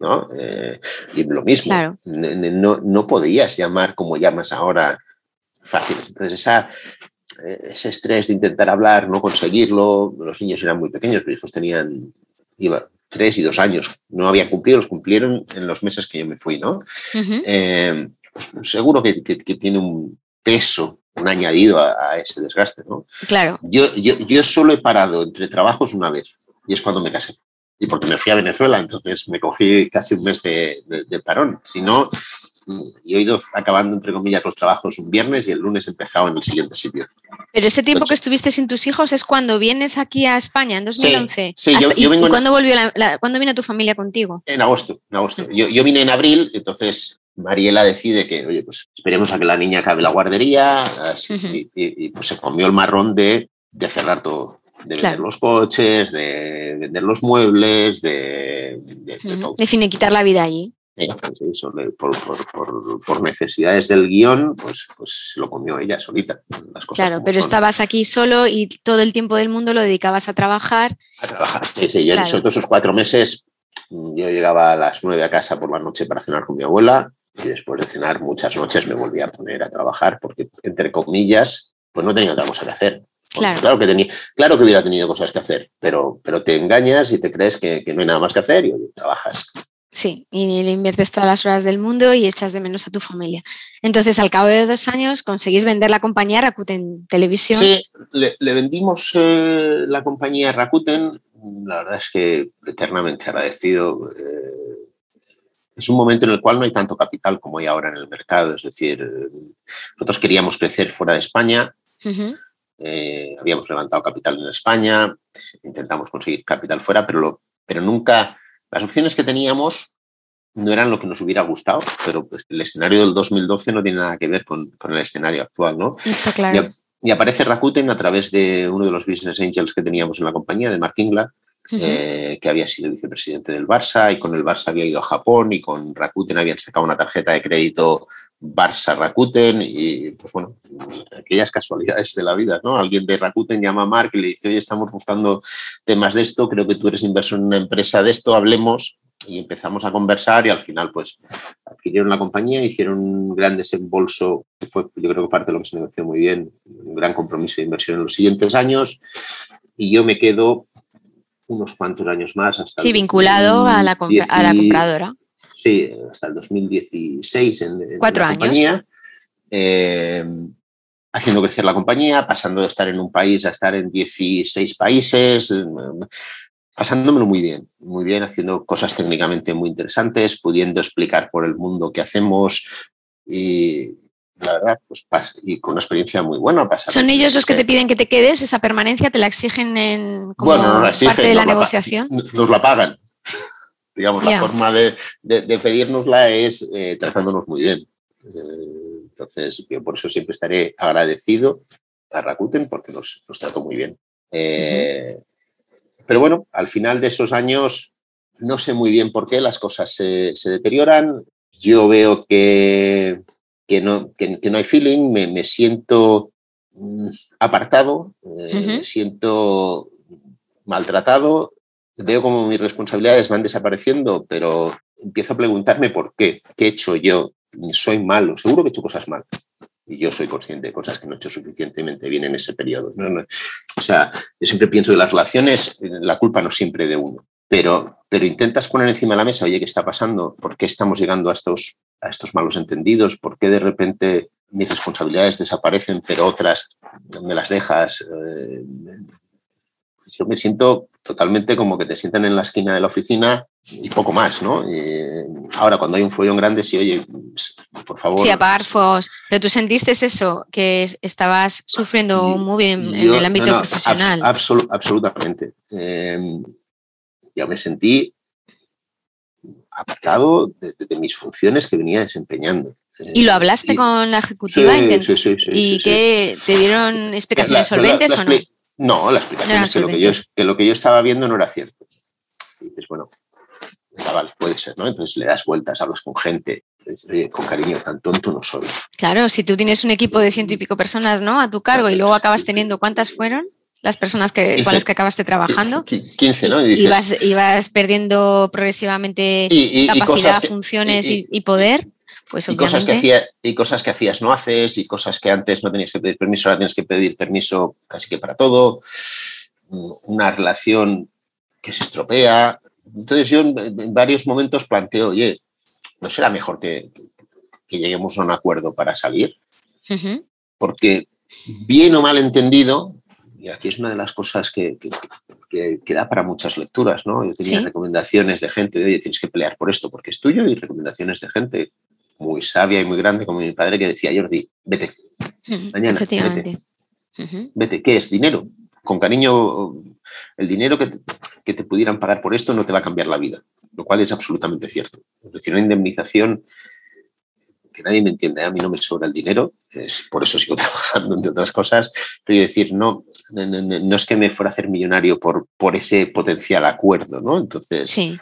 Speaker 5: ¿no? Eh, y lo mismo, no, no podías llamar como llamas ahora fácil. Entonces, esa, eh, ese estrés de intentar hablar, no conseguirlo, los niños eran muy pequeños, mis hijos tenían, iba, tres y dos años. No habían cumplido, los cumplieron en los meses que yo me fui, ¿no? Eh, pues seguro que, tiene un peso, un añadido a, ese desgaste, ¿no?
Speaker 3: Claro.
Speaker 5: Yo, yo, yo, solo he parado entre trabajos una vez y es cuando me casé. Y porque me fui a Venezuela, entonces me cogí casi un mes de, de parón. Si no, y he ido acabando, entre comillas, los trabajos un viernes y el lunes empezaba en el siguiente sitio.
Speaker 3: Pero ese tiempo que estuviste sin tus hijos es cuando vienes aquí a España, en 2011.
Speaker 5: Sí, yo,
Speaker 3: ¿Y,
Speaker 5: vengo
Speaker 3: cuándo, volvió ¿cuándo vino tu familia contigo?
Speaker 5: En agosto, en agosto. Yo, yo, vine en abril, entonces Mariela decide que, oye, pues esperemos a que la niña acabe la guardería, y, pues se comió el marrón de, de cerrar todo. De vender los coches, de vender los muebles, de, de,
Speaker 3: todo. de finiquitar la vida allí.
Speaker 5: Eso, por, por, por, necesidades del guion, pues, pues lo comió ella solita.
Speaker 3: claro, pero estabas aquí solo y todo el tiempo del mundo lo dedicabas a trabajar.
Speaker 5: A trabajar, sí, sí. Yo en esos cuatro meses yo llegaba a las nueve a casa por la noche para cenar con mi abuela y después de cenar muchas noches me volvía a poner a trabajar porque, entre comillas, pues no tenía otra cosa que hacer.
Speaker 3: Claro.
Speaker 5: claro. que tenía, claro que hubiera tenido cosas que hacer, pero, pero te engañas y te crees que, que no hay nada más que hacer y trabajas.
Speaker 3: Sí, y le inviertes todas las horas del mundo y echas de menos a tu familia. Entonces, al cabo de dos años, conseguís vender la compañía Rakuten Televisión.
Speaker 5: Sí, le, vendimos eh, la compañía Rakuten. La verdad es que eternamente agradecido. Eh, es un momento en el cual no hay tanto capital como hay ahora en el mercado. Es decir, nosotros queríamos crecer fuera de España. Eh, habíamos levantado capital en España, intentamos conseguir capital fuera, pero, pero nunca las opciones que teníamos no eran lo que nos hubiera gustado, pero pues, el escenario del 2012 no tiene nada que ver con, el escenario actual, ¿no?
Speaker 3: Está claro.
Speaker 5: Y, aparece Rakuten a través de uno de los business angels que teníamos en la compañía, de Mark Ingla, eh, que había sido vicepresidente del Barça y con el Barça había ido a Japón y con Rakuten habían sacado una tarjeta de crédito Barça Rakuten y pues bueno, aquellas casualidades de la vida, ¿no? Alguien de Rakuten llama a Mark y le dice, oye, estamos buscando temas de esto, creo que tú eres inversor en una empresa de esto, hablemos y empezamos a conversar y al final pues adquirieron la compañía, hicieron un gran desembolso, que fue yo creo que parte de lo que se negoció muy bien, un gran compromiso de inversión en los siguientes años. Y yo me quedo unos cuantos años más hasta...
Speaker 3: Sí, vinculado a la, a la compradora
Speaker 5: sí, hasta el 2016 en,
Speaker 3: Cuatro
Speaker 5: la
Speaker 3: años.
Speaker 5: compañía, eh, haciendo crecer la compañía, pasando de estar en un país a estar en 16 países, eh, pasándomelo muy bien, muy bien, haciendo cosas técnicamente muy interesantes, pudiendo explicar por el mundo qué hacemos y la verdad, pues y con una experiencia muy buena.
Speaker 3: ¿Son ellos los que te piden que te quedes? ¿Esa permanencia te la exigen en, como parte de la negociación?
Speaker 5: Nos la pagan digamos, la forma de, de, pedírnosla es eh, tratándonos muy bien. Eh, entonces, yo por eso siempre estaré agradecido a Rakuten porque nos, nos trató muy bien. Eh, pero bueno, al final de esos años no sé muy bien por qué las cosas se, deterioran. Yo veo que, que, no, que, no hay feeling, me, me siento mm, apartado, me siento maltratado veo como mis responsabilidades van desapareciendo, pero empiezo a preguntarme por qué, qué he hecho yo, soy malo, seguro que he hecho cosas mal. Y yo soy consciente de cosas que no he hecho suficientemente bien en ese periodo. o sea, yo siempre pienso que las relaciones, la culpa no siempre de uno. pero, pero intentas poner encima de la mesa, oye, ¿qué está pasando? ¿Por qué estamos llegando a estos, a estos malos entendidos? ¿Por qué de repente mis responsabilidades desaparecen, pero otras me las dejas? Eh, yo me siento totalmente como que te sientan en la esquina de la oficina y poco más, ¿no? ahora, cuando hay un follón grande, sí, oye, por favor.
Speaker 3: Sí, apagar fuegos. Pero tú sentiste eso, que estabas sufriendo muy bien en el ámbito profesional.
Speaker 5: absolutamente. Eh, yo me sentí apartado de, mis funciones que venía desempeñando.
Speaker 3: ¿Y lo hablaste con la ejecutiva?
Speaker 5: Sí, sí, sí,
Speaker 3: ¿Y qué te dieron explicaciones solventes o no?
Speaker 5: No, la explicación es que lo que, yo, que lo que yo estaba viendo no era cierto. Y dices, bueno, vale, puede ser, ¿no? Entonces le das vueltas, hablas con gente, oye, con cariño, tan tonto no soy.
Speaker 3: Claro, si tú tienes un equipo de ciento y pico personas, ¿no? A tu cargo y luego acabas teniendo, ¿cuántas fueron? Las personas que, con las que acabaste trabajando.
Speaker 5: 15, ¿no?
Speaker 3: Y dices, ibas, perdiendo progresivamente capacidad, funciones y, poder. Pues
Speaker 5: y cosas, que hacía, y cosas que hacías no haces, y cosas que antes no tenías que pedir permiso, ahora tienes que pedir permiso casi que para todo. Una relación que se estropea, entonces yo en, varios momentos planteo, oye, ¿no será mejor que, lleguemos a un acuerdo para salir? Porque bien o mal entendido, y aquí es una de las cosas que, que, da para muchas lecturas, ¿no? Yo tenía recomendaciones de gente, de, oye, tienes que pelear por esto porque es tuyo, y recomendaciones de gente muy sabia y muy grande como mi padre que decía, Jordi, vete, mañana, vete. Vete, ¿qué es? Dinero. Con cariño, el dinero que, que te pudieran pagar por esto no te va a cambiar la vida, lo cual es absolutamente cierto. Es decir, una indemnización que nadie me entiende, a mí no me sobra el dinero, es por eso sigo trabajando, entre otras cosas, pero yo decir, no, no, es que me fuera a hacer millonario por, por ese potencial acuerdo, ¿no? Entonces,
Speaker 3: sí.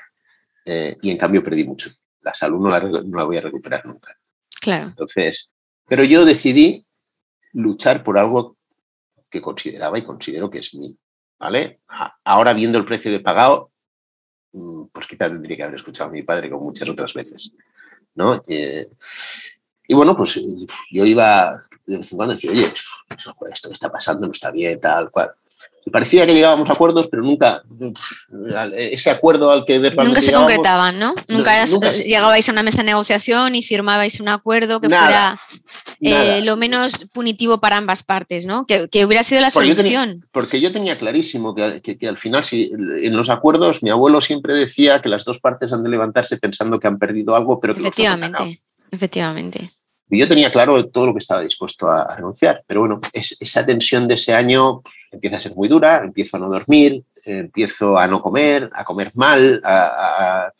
Speaker 5: Eh, y en cambio perdí mucho. La salud no la, no la voy a recuperar nunca.
Speaker 3: Claro.
Speaker 5: Entonces, pero yo decidí luchar por algo que consideraba y considero que es mío. ¿vale? Ahora viendo el precio que he pagado, mm, pues quizá tendría que haber escuchado a mi padre como muchas otras veces, ¿no? y bueno, pues yo iba de vez en cuando y decía, oye, esto que está pasando no está bien, tal cual parecía que llegábamos a acuerdos, pero nunca ese acuerdo al que
Speaker 3: Nunca se concretaban, ¿no? Nunca, llegabais a una mesa de negociación y firmabais un acuerdo que fuera eh, lo menos punitivo para ambas partes, ¿no? Que, hubiera sido la solución.
Speaker 5: porque yo tenía clarísimo que, que, al final, si en los acuerdos, mi abuelo siempre decía que las dos partes han de levantarse pensando que han perdido algo, pero que
Speaker 3: efectivamente, efectivamente.
Speaker 5: Y yo tenía claro todo lo que estaba dispuesto a, renunciar, pero bueno, es, esa tensión de ese año empieza a ser muy dura, empiezo a no dormir, empiezo a no comer, a comer mal, a,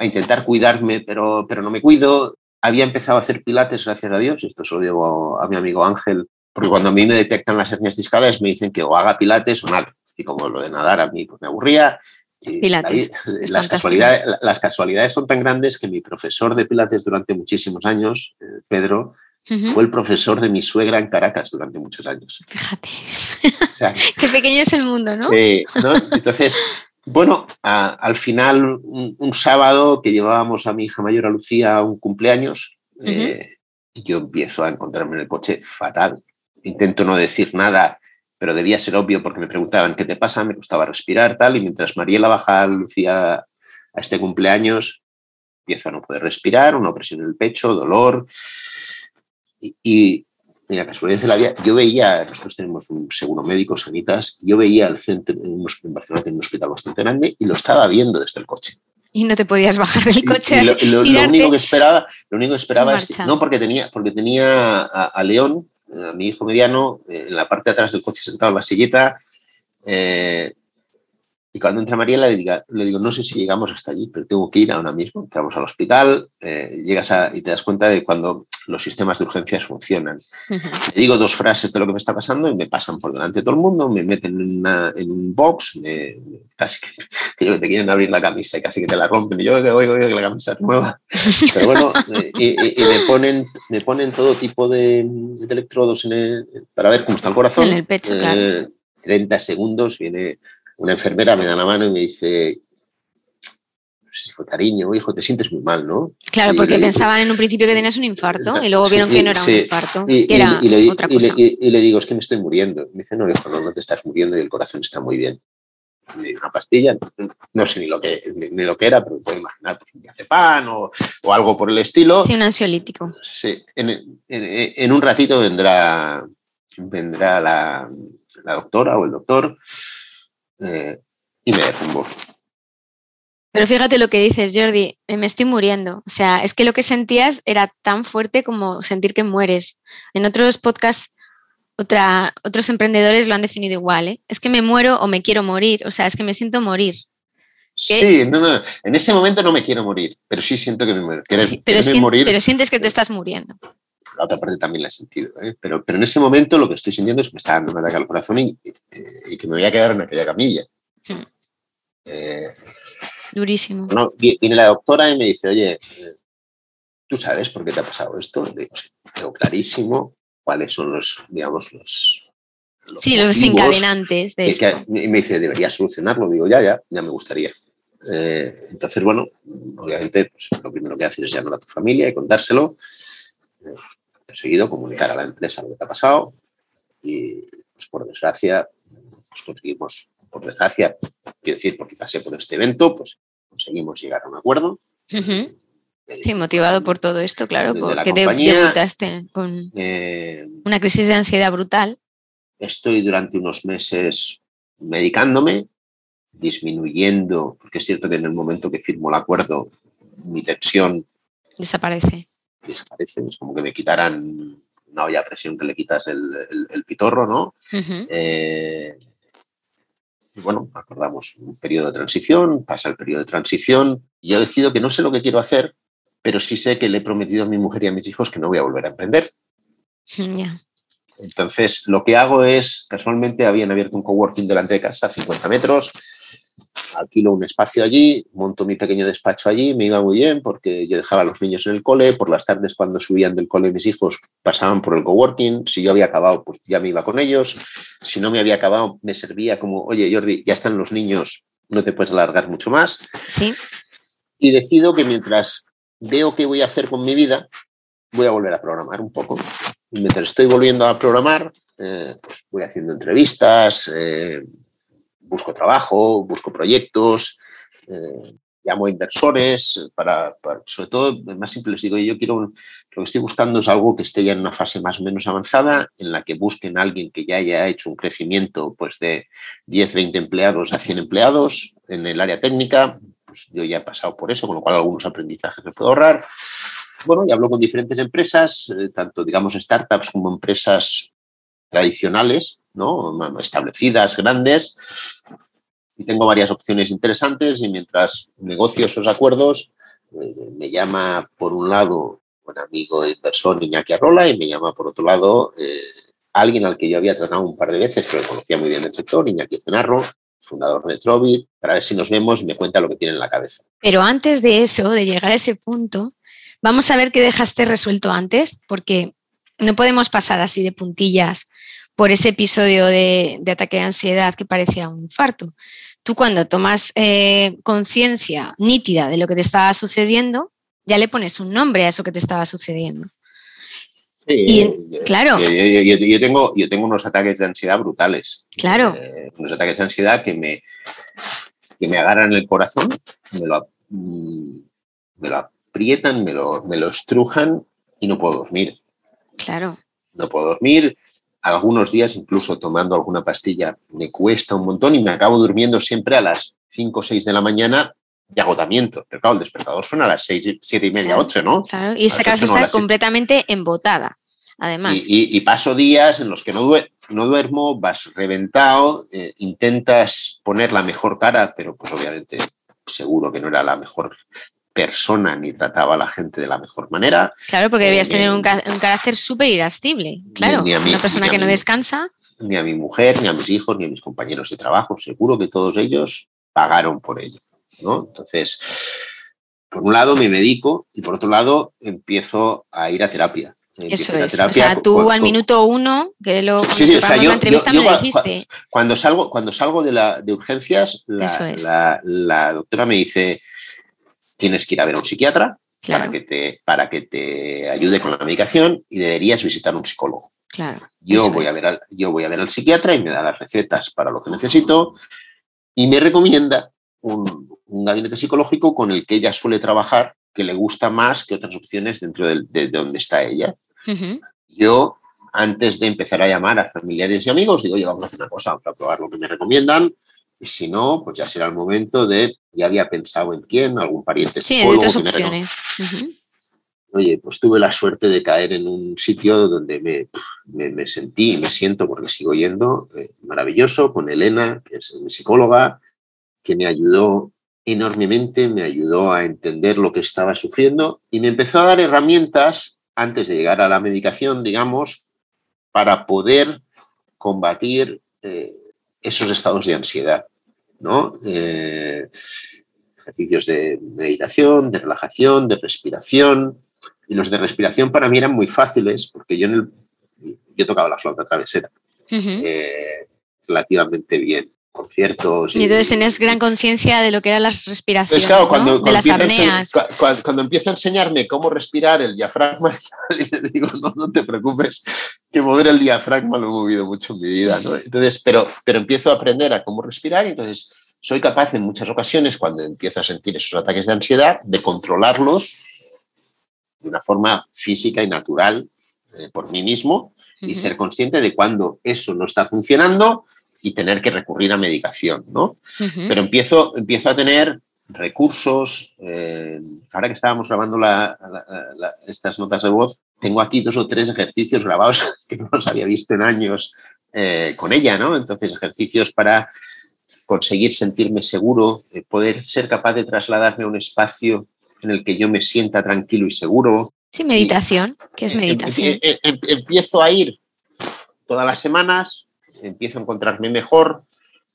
Speaker 5: intentar cuidarme, pero, pero no me cuido. Había empezado a hacer pilates, gracias a Dios, y esto se lo digo a mi amigo Ángel, porque cuando a mí me detectan las hernias discales me dicen que o haga pilates o nada. Y como lo de nadar a mí pues, me aburría,
Speaker 3: Pilates.
Speaker 5: las, casualidades, las casualidades son tan grandes que mi profesor de Pilates durante muchísimos años, eh, Pedro, fue el profesor de mi suegra en Caracas durante muchos años.
Speaker 3: Fíjate. Qué pequeño es el mundo, ¿no?
Speaker 5: Entonces, bueno, al final, un, sábado que llevábamos a mi hija mayor, a Lucía, a un cumpleaños, eh, yo empiezo a encontrarme en el coche fatal. Intento no decir nada, pero debía ser obvio porque me preguntaban qué te pasa, me costaba respirar, tal, y mientras Mariela baja a Lucía a este cumpleaños, empiezo a no poder respirar, una opresión en el pecho, dolor, y, mira, casualidad de la vida, yo veía, nosotros tenemos un seguro médico, Sanitas, yo veía el centro, en, Barcelona un hospital bastante grande y lo estaba viendo desde el coche.
Speaker 3: Y no te podías bajar del coche.
Speaker 5: lo, único que esperaba, lo único que esperaba es no, porque tenía, porque tenía a, León, a mi hijo mediano, eh, en la parte de atrás del coche sentado en la silleta, eh, y cuando entra Mariela le, diga, le digo, no sé si llegamos hasta allí, pero tengo que ir ahora mismo. Entramos al hospital, eh, llegas y te das cuenta de cuando los sistemas de urgencias funcionan. Le digo dos frases de lo que me está pasando y me pasan por delante de todo el mundo, me meten en, un box, casi que, te quieren abrir la camisa y casi que te la rompen. Y yo que oigo que la camisa es nueva. Pero bueno, y, me, ponen, me ponen todo tipo de, electrodos para ver cómo está el corazón.
Speaker 3: En el pecho, claro.
Speaker 5: 30 eh, segundos, viene una enfermera me da la mano y me dice, si fue cariño, hijo, te sientes muy mal, ¿no?
Speaker 3: Claro, porque pensaban en un principio que tenías un infarto y luego vieron que no era un infarto, y, que era otra cosa.
Speaker 5: Y le, digo, es que me estoy muriendo. Me dice, no, hijo, no, no te estás muriendo y el corazón está muy bien. me dio una pastilla, no sé ni lo que, ni, lo que era, pero me puedo imaginar pues, un diazepam o, o algo por el estilo.
Speaker 3: Sí, un ansiolítico.
Speaker 5: Sí, en, en- en un ratito vendrá, vendrá la, la doctora o el doctor eh, y me derrumbo.
Speaker 3: Pero fíjate lo que dices, Jordi, eh, me estoy muriendo. O sea, es que lo que sentías era tan fuerte como sentir que mueres. En otros podcasts, otra, otros emprendedores lo han definido igual. ¿eh? Es que me muero o me quiero morir. O sea, es que me siento morir. ¿Qué?
Speaker 5: Sí, no, no, en ese momento no me quiero morir, pero sí siento que me muero. Querer-
Speaker 3: Sí, pero,
Speaker 5: morir,
Speaker 3: pero sientes que te estás muriendo.
Speaker 5: la otra parte también la he sentido, ¿eh? pero, pero en ese momento lo que estoy sintiendo es que me está dando un ataque al corazón y, y que me voy a quedar en aquella camilla.
Speaker 3: Hmm.
Speaker 5: Eh,
Speaker 3: Durísimo.
Speaker 5: no, vi- viene la doctora y me dice, oye, ¿tú sabes por qué te ha pasado esto? Le digo, sí, tengo clarísimo cuáles son los, digamos, los... los
Speaker 3: Sí, los desencadenantes de
Speaker 5: que-
Speaker 3: esto.
Speaker 5: que- y me dice, deberías solucionarlo. Digo, ya, ya, ya me gustaría. Eh, entonces, bueno, obviamente, pues, lo primero que haces es llamar a tu familia y contárselo. Eh, seguido, comunicar a la empresa lo que te ha pasado. Y, pues, por desgracia, pues, conseguimos, por desgracia, quiero decir, porque pasé por este evento, pues conseguimos llegar a un acuerdo. Eh,
Speaker 3: Sí, motivado por todo esto, claro, porque
Speaker 5: compañía-
Speaker 3: debutaste con
Speaker 5: eh,
Speaker 3: una crisis de ansiedad brutal.
Speaker 5: estoy durante unos meses medicándome, disminuyendo, porque es cierto que en el momento que firmo el acuerdo, mi tensión
Speaker 3: Desaparece.
Speaker 5: desaparece, es como que me quitaran una olla a presión que le quitas el, el- el pitorro, ¿no? Eh, y bueno, acordamos un periodo de transición, pasa el periodo de transición, y yo decido que no sé lo que quiero hacer, pero sí sé que le he prometido a mi mujer y a mis hijos que no voy a volver a emprender.
Speaker 3: Ya.
Speaker 5: Entonces, lo que hago es, casualmente habían abierto un coworking delante de casa, a 50 metros, alquilo un espacio allí, monto mi pequeño despacho allí, me iba muy bien porque yo dejaba a los niños en el cole, por las tardes cuando subían del cole mis hijos pasaban por el coworking, si yo había acabado, pues ya me iba con ellos, si no me había acabado, me servía como, oye Jordi, ya están los niños, no te puedes alargar mucho más,
Speaker 3: Sí,
Speaker 5: y decido que mientras veo qué voy a hacer con mi vida, voy a volver a programar un poco. Y mientras estoy volviendo a programar, eh, pues voy haciendo entrevistas, eh, busco trabajo, busco proyectos, eh, llamo a inversores, para, sobre todo, más simple, les digo, yo quiero, lo que estoy buscando es algo que esté ya en una fase más o menos avanzada, en la que busquen a alguien que ya haya hecho un crecimiento pues, de 10, 20 empleados a 100 empleados en el área técnica, pues yo ya he pasado por eso, con lo cual algunos aprendizajes me puedo ahorrar. Bueno, y hablo con diferentes empresas, eh, tanto digamos startups como empresas tradicionales, ¿no? Establecidas, grandes, y tengo varias opciones interesantes y mientras negocio esos acuerdos, eh, me llama por un lado un amigo inversor Iñaki Arrola y me llama por otro lado eh, alguien al que yo había tratado un par de veces, pero conocía muy bien el sector, Iñaki Cenarro, fundador de Trovit, para ver si nos vemos y me cuenta lo que tiene en la cabeza.
Speaker 3: pero antes de eso, de llegar a ese punto, vamos a ver qué dejaste resuelto antes, porque no podemos pasar así de puntillas por ese episodio de, de ataque de ansiedad que parecía un infarto. Tú cuando tomas eh, conciencia nítida de lo que te estaba sucediendo, ya le pones un nombre a eso que te estaba sucediendo. Y,
Speaker 5: Eh,
Speaker 3: claro.
Speaker 5: Yo, yo- yo- yo tengo, yo tengo unos ataques de ansiedad brutales.
Speaker 3: Claro.
Speaker 5: Eh, unos ataques de ansiedad que me, que me agarran el corazón, me lo, mm, me lo aprietan, me lo, me lo estrujan y no puedo dormir.
Speaker 3: Claro,
Speaker 5: No puedo dormir. Algunos días, incluso tomando alguna pastilla, me cuesta un montón y me acabo durmiendo siempre a las 5 o 6 de la mañana de agotamiento. Pero claro, el despertador suena a las 6, 7 y media,
Speaker 3: Claro.
Speaker 5: 8, ¿no?
Speaker 3: claro. Y esa cabeza
Speaker 5: no,
Speaker 3: está
Speaker 5: siete.
Speaker 3: completamente embotada, además.
Speaker 5: Y, y- y paso días en los que no, due- no duermo, vas reventado, eh, intentas poner la mejor cara, pero pues obviamente seguro que no era la mejor persona ni trataba a la gente de la mejor manera.
Speaker 3: Claro, porque
Speaker 5: Eh,
Speaker 3: debías tener
Speaker 5: ni-
Speaker 3: un, ca- un carácter súper irascible. Claro,
Speaker 5: ni a mí,
Speaker 3: una persona que no descansa.
Speaker 5: Ni a mi mujer, ni a mis hijos, ni a mis compañeros de trabajo. Seguro que todos ellos pagaron por ello. ¿no? Entonces, por un lado me medico y por otro lado empiezo a ir a terapia.
Speaker 3: Eso es. O sea, tú
Speaker 5: con-
Speaker 3: al
Speaker 5: con-
Speaker 3: minuto uno, que lo
Speaker 5: Sí, sí, o sea,
Speaker 3: preparamos
Speaker 5: yo-
Speaker 3: la entrevista
Speaker 5: yo-
Speaker 3: me
Speaker 5: yo
Speaker 3: lo
Speaker 5: cua-
Speaker 3: dijiste.
Speaker 5: Cuando salgo, cuando salgo de, la, de urgencias, la,
Speaker 3: Eso es.
Speaker 5: la- la doctora me dice, tienes que ir a ver a un psiquiatra
Speaker 3: Claro,
Speaker 5: para, que te, para que te ayude con la medicación y deberías visitar a un psicólogo.
Speaker 3: claro.
Speaker 5: Yo voy, a ver al, yo voy a ver al psiquiatra y me da las recetas para lo que necesito. y me recomienda un, gabinete psicológico con el que ella suele trabajar, que le gusta más que otras opciones dentro de, donde está ella. Yo, antes de empezar a llamar a familiares y amigos, digo, oye, vamos a hacer una cosa, vamos a probar lo que me recomiendan. Y si no, pues ya será el momento de, ya había pensado en quién, algún pariente
Speaker 3: sí. Sí, otras opciones.
Speaker 5: Oye, pues tuve la suerte de caer en un sitio donde me, me, sentí y me siento, porque sigo yendo, eh, maravilloso, con Elena, que es mi psicóloga, que me ayudó enormemente, me ayudó a entender lo que estaba sufriendo y me empezó a dar herramientas antes de llegar a la medicación, digamos, para poder combatir eh, esos estados de ansiedad, ¿no? Eh, ejercicios de meditación, de relajación, de respiración. Y los de respiración para mí eran muy fáciles porque yo, en el, yo tocaba la flauta travesera eh, relativamente bien conciertos.
Speaker 3: Y, y entonces tenés gran conciencia de lo que eran las respiraciones, claro, cuando, de las apneas.
Speaker 5: Cuando, cuando, empieza a enseñarme cómo respirar el diafragma, le digo, no, no te preocupes, que mover el diafragma lo he movido mucho en mi vida. ¿no? Entonces, pero, pero empiezo a aprender a cómo respirar y entonces soy capaz en muchas ocasiones, cuando empiezo a sentir esos ataques de ansiedad, de controlarlos de una forma física y natural eh, por mí mismo y ser consciente de cuando eso no está funcionando y tener que recurrir a medicación, ¿no? Pero empiezo, empiezo a tener recursos. Eh, ahora que estábamos grabando estas notas de voz, tengo aquí dos o tres ejercicios grabados que no los había visto en años eh, con ella, ¿no? Entonces, ejercicios para conseguir sentirme seguro, poder ser capaz de trasladarme a un espacio en el que yo me sienta tranquilo y seguro.
Speaker 3: Sí, meditación. ¿Qué es em, meditación?
Speaker 5: Em, em, empiezo a ir todas las semanas, empiezo a encontrarme mejor,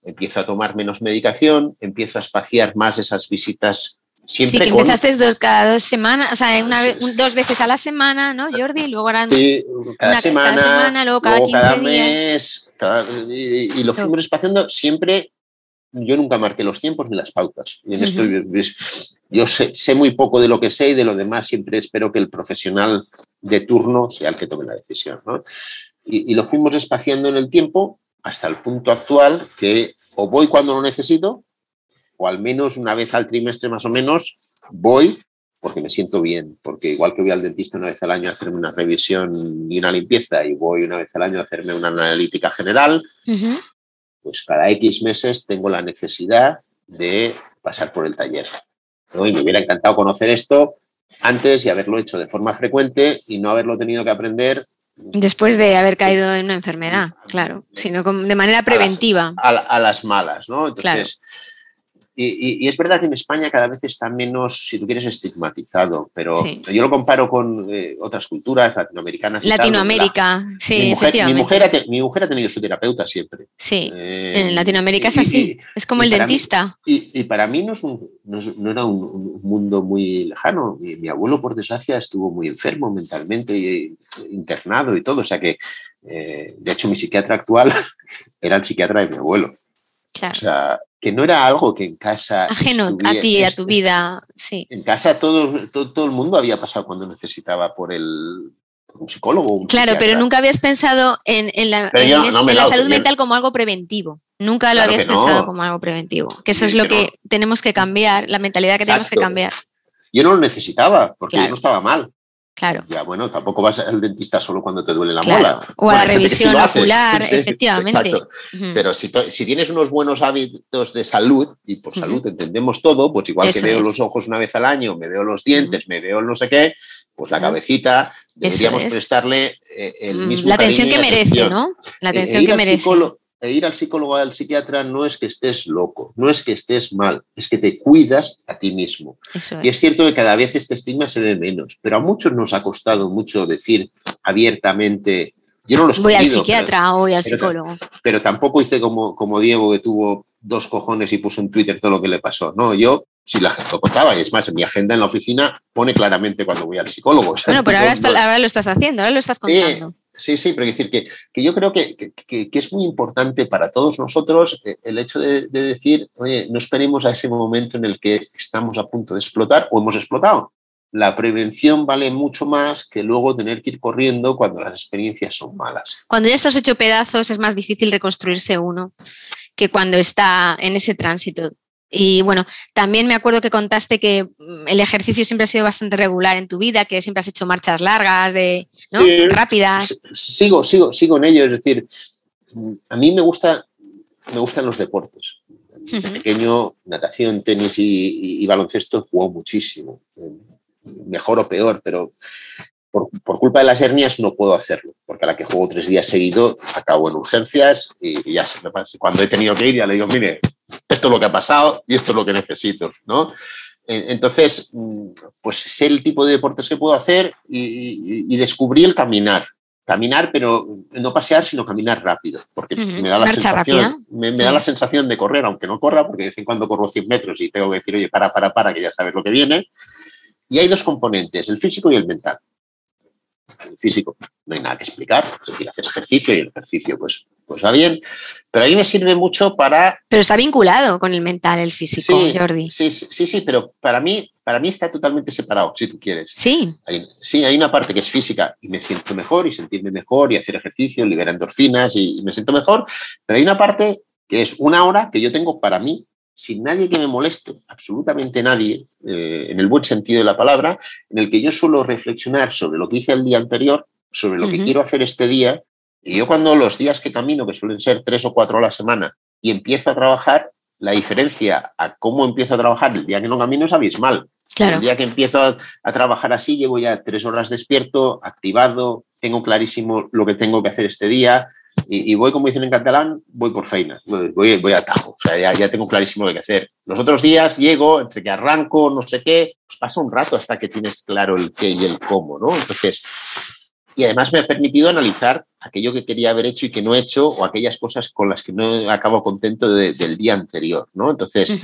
Speaker 5: empiezo a tomar menos medicación, empiezo a espaciar más esas visitas Siempre
Speaker 3: sí, que empezaste dos, cada dos semanas, o sea, una dos veces a la semana, ¿no, Jordi? Luego
Speaker 5: sí, cada, semana, luego cada, mes, y, lo fuimos espaciando siempre. Yo nunca marqué los tiempos ni las pautas. Y en esto yo sé, sé, muy poco de lo que sé y de lo demás siempre espero que el profesional de turno sea el que tome la decisión. ¿no? y, lo fuimos espaciando en el tiempo hasta el punto actual que o voy cuando lo necesito, o al menos una vez al trimestre más o menos voy porque me siento bien, porque igual que voy al dentista una vez al año a hacerme una revisión y una limpieza y voy una vez al año a hacerme una analítica general, pues cada X meses tengo la necesidad de pasar por el taller. Y me hubiera encantado conocer esto antes y haberlo hecho de forma frecuente y no haberlo tenido que aprender
Speaker 3: Después de haber caído en una enfermedad, claro, sino de manera preventiva.
Speaker 5: A las, malas, ¿no? Entonces, y, es verdad que en España cada vez está menos, si tú quieres, estigmatizado, pero yo lo comparo con eh, otras culturas latinoamericanas.
Speaker 3: Latinoamérica, sí,
Speaker 5: mi mujer,
Speaker 3: efectivamente.
Speaker 5: Mi mujer, ha tenido su terapeuta siempre.
Speaker 3: Sí, eh, en Latinoamérica es así, es como el dentista.
Speaker 5: y, para mí no, es un, no, era un, mundo muy lejano. Mi, abuelo, por desgracia, estuvo muy enfermo mentalmente, y, internado y todo. O sea que, eh, de hecho, mi psiquiatra actual era el psiquiatra de mi abuelo. O sea, que no era algo que en casa...
Speaker 3: Ajeno a ti, a tu vida, sí.
Speaker 5: En casa todo, todo, el mundo había pasado cuando necesitaba por el, un psicólogo.
Speaker 3: claro, pero nunca habías pensado en, la, salud mental como algo preventivo. Nunca lo habías pensado como algo preventivo. Que eso es lo que, tenemos que cambiar, la mentalidad que tenemos que cambiar.
Speaker 5: Yo no lo necesitaba, porque yo no estaba mal.
Speaker 3: Claro.
Speaker 5: Ya, bueno, tampoco vas al dentista solo cuando te duele la mola.
Speaker 3: O a la revisión ocular, efectivamente.
Speaker 5: Pero si, tienes unos buenos hábitos de salud, y por salud entendemos todo, pues igual que veo los ojos una vez al año, me veo los dientes, me veo no sé qué, pues la cabecita deberíamos prestarle eh, el mismo
Speaker 3: La atención que merece, ¿no? La e, atención que merece
Speaker 5: e ir al psicólogo o al psiquiatra no es que estés loco, no es que estés mal, es que te cuidas a ti mismo. y es cierto que cada vez este estigma se ve menos, pero a muchos nos ha costado mucho decir abiertamente, yo no lo
Speaker 3: Voy al psiquiatra o voy al psicólogo.
Speaker 5: Pero, tampoco hice como, como Diego que tuvo dos cojones y puso en Twitter todo lo que le pasó. No, yo si la gente lo contaba, y es más, en mi agenda en la oficina pone claramente cuando voy al psicólogo.
Speaker 3: Bueno, pero ahora, ahora, lo estás haciendo, ahora lo estás contando.
Speaker 5: Sí, sí, pero decir que, yo creo que, es muy importante para todos nosotros eh, el hecho de, decir, oye, no esperemos a ese momento en el que estamos a punto de explotar o hemos explotado. La prevención vale mucho más que luego tener que ir corriendo cuando las experiencias son malas.
Speaker 3: Cuando ya estás hecho pedazos es más difícil reconstruirse uno que cuando está en ese tránsito. Y bueno, también me acuerdo que contaste que mm, el ejercicio siempre ha sido bastante regular en tu vida, que siempre has hecho marchas largas, de, ¿no? rápidas.
Speaker 5: Sigo, sigo, sigo en ello. Es decir, a mí me gusta, me gustan los deportes. De pequeño, natación, tenis y, y, baloncesto jugó muchísimo. Mejor o peor, pero por, culpa de las hernias no puedo hacerlo, porque a la que juego tres días seguidos acabo en urgencias y, ya se me pasa. Cuando he tenido que ir ya le digo, mire, esto es lo que ha pasado y esto es lo que necesito, ¿no? Entonces, mm, pues sé el tipo de deportes que puedo hacer y, descubrí el caminar. Caminar, pero no pasear, sino caminar rápido, porque me, da la sensación, me, da la sensación de correr, aunque no corra, porque de vez en cuando corro 100 metros y tengo que decir, oye, para, para, para, que ya sabes lo que viene. Y hay dos componentes, el físico y el mental el físico no hay nada que explicar, es decir, haces ejercicio y el ejercicio pues, pues va bien, pero ahí me sirve mucho para...
Speaker 3: Pero está vinculado con el mental, el físico, Jordi.
Speaker 5: Sí, sí, sí, pero para mí, para mí está totalmente separado, si tú quieres.
Speaker 3: Sí.
Speaker 5: sí, hay una parte que es física y me siento mejor y sentirme mejor y hacer ejercicio, libera endorfinas y me siento mejor, pero hay una parte que es una hora que yo tengo para mí sin nadie que me moleste, absolutamente nadie, eh, en el buen sentido de la palabra, en el que yo suelo reflexionar sobre lo que hice el día anterior, sobre lo que quiero hacer este día. Y yo cuando los días que camino, que suelen ser tres o cuatro a la semana, y empiezo a trabajar, la diferencia a cómo empiezo a trabajar el día que no camino es abismal. El día que empiezo a, trabajar así, llevo ya tres horas despierto, activado, tengo clarísimo lo que tengo que hacer este día, y, voy, como dicen en catalán, voy por feina, voy, voy a tajo, o sea, ya, tengo clarísimo lo que hacer. Los otros días llego, entre que arranco, no sé qué, pues pasa un rato hasta que tienes claro el qué y el cómo, ¿no? Entonces, y además me ha permitido analizar aquello que quería haber hecho y que no he hecho o aquellas cosas con las que no acabo contento del día anterior, ¿no? Entonces,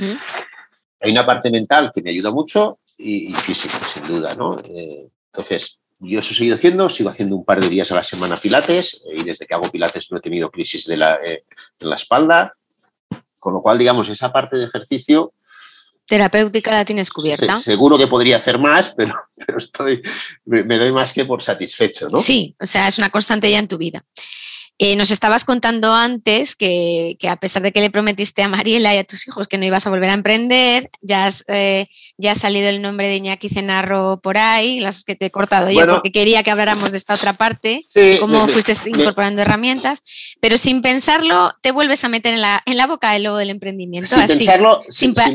Speaker 5: hay una parte mental que me ayuda mucho y, física, sin duda, ¿no? Eh, entonces, yo eso he seguido haciendo, sigo haciendo un par de días a la semana pilates y desde que hago pilates no he tenido crisis de la, eh, la espalda, con lo cual, digamos, esa parte de ejercicio...
Speaker 3: Terapéutica la tienes cubierta.
Speaker 5: seguro que podría hacer más, pero, pero estoy, me, me, doy más que por satisfecho, ¿no?
Speaker 3: Sí, o sea, es una constante ya en tu vida. Eh, nos estabas contando antes que, a pesar de que le prometiste a Mariela y a tus hijos que no ibas a volver a emprender, ya, has, eh, ya ha salido el nombre de Iñaki Cenarro por ahí, las que te he cortado yo porque quería que habláramos de esta otra parte, cómo fuiste incorporando herramientas, pero sin pensarlo te vuelves a meter en la, en la boca del lobo del emprendimiento.
Speaker 5: Sin pensarlo.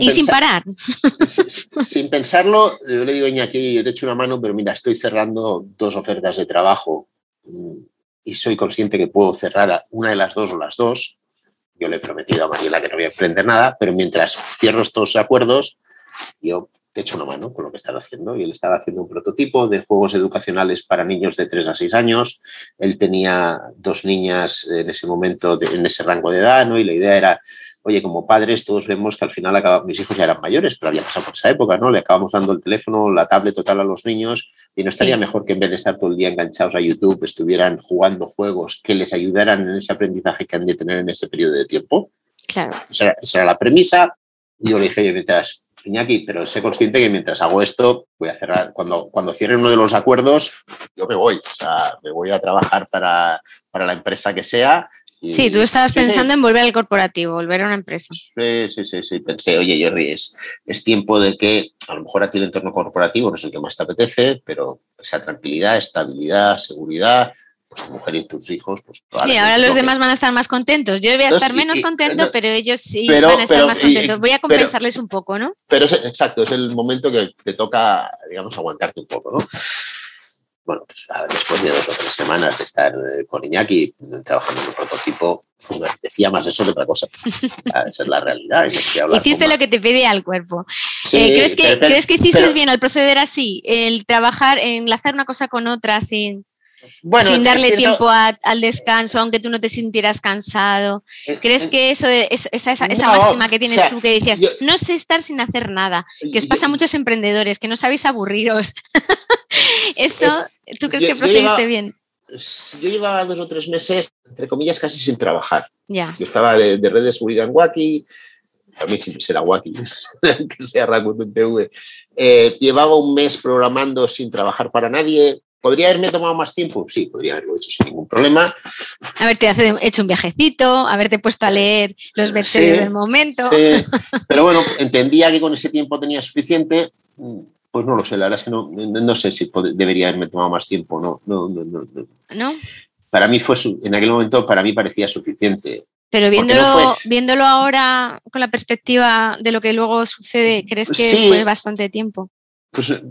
Speaker 3: y sin parar.
Speaker 5: Sin, pensarlo, yo le digo a Iñaki, yo te echo una mano, pero mira, estoy cerrando dos ofertas de trabajo mm, y soy consciente que puedo cerrar una de las dos o las dos. Yo le he prometido a Mariela que no voy a emprender nada, pero mientras cierro estos acuerdos, yo te echo una mano con lo que están haciendo. Y él estaba haciendo un prototipo de juegos educacionales para niños de 3 a 6 años. Él tenía dos niñas en ese momento, en ese rango de edad, ¿no? y la idea era oye, como padres todos vemos que al final acaba, mis hijos ya eran mayores, pero había pasado por esa época, ¿no? Le acabamos dando el teléfono, la tablet total a los niños y no estaría mejor que en vez de estar todo el día enganchados a YouTube, estuvieran jugando juegos que les ayudaran en ese aprendizaje que han de tener en ese periodo de tiempo.
Speaker 3: Claro.
Speaker 5: Esa era, la premisa. Yo le dije, mientras, Iñaki, pero sé consciente que mientras hago esto, voy a cerrar, cuando, cuando cierre uno de los acuerdos, yo me voy, o sea, me voy a trabajar para, para la empresa que sea
Speaker 3: sí, tú estabas pensando en volver al corporativo, volver a una empresa.
Speaker 5: Sí, sí, sí, sí. Pensé, oye, Jordi, es, es tiempo de que a lo mejor a ti el entorno corporativo no es el que más te apetece, pero esa tranquilidad, estabilidad, seguridad, pues tu mujer y tus hijos, pues
Speaker 3: Sí, ahora los demás van a estar más contentos. Yo voy a estar menos contento, pero ellos sí van a estar más contentos. Voy a compensarles un poco, ¿no?
Speaker 5: Pero es, exacto, es el momento que te toca, digamos, aguantarte un poco, ¿no? Bueno, pues después de dos o tres semanas de estar eh, con Iñaki trabajando en un prototipo, decía más eso que otra cosa. Esa es la realidad.
Speaker 3: Hiciste lo que te pedía el cuerpo. Eh, ¿crees, que, ¿Crees que hiciste bien al proceder así? El trabajar, enlazar una cosa con otra sin, sin darle tiempo al descanso, aunque tú no te sintieras cansado. Eh, ¿Crees que eso de, esa, máxima que tienes tú que decías, no sé estar sin hacer nada, que os pasa a muchos emprendedores, que no sabéis aburriros? eso, ¿tú crees que procediste bien?
Speaker 5: Yo llevaba dos o tres meses, entre comillas, casi sin trabajar.
Speaker 3: Ya.
Speaker 5: Yo estaba de, red de seguridad en Wacky, a mí siempre será Wacky, que sea Rakuten TV. Eh, llevaba un mes programando sin trabajar para nadie, ¿Podría haberme tomado más tiempo? Sí, podría haberlo hecho sin ningún problema.
Speaker 3: Haberte hecho un viajecito, haberte puesto a leer los versos del momento.
Speaker 5: Pero bueno, entendía que con ese tiempo tenía suficiente. Pues no lo sé, la verdad es que no, no sé si debería haberme tomado más tiempo. No, no, no, no.
Speaker 3: ¿No?
Speaker 5: Para mí fue, en aquel momento, para mí parecía suficiente.
Speaker 3: Pero viéndolo, viéndolo ahora con la perspectiva de lo que luego sucede, ¿crees que fue bastante tiempo?
Speaker 5: Pues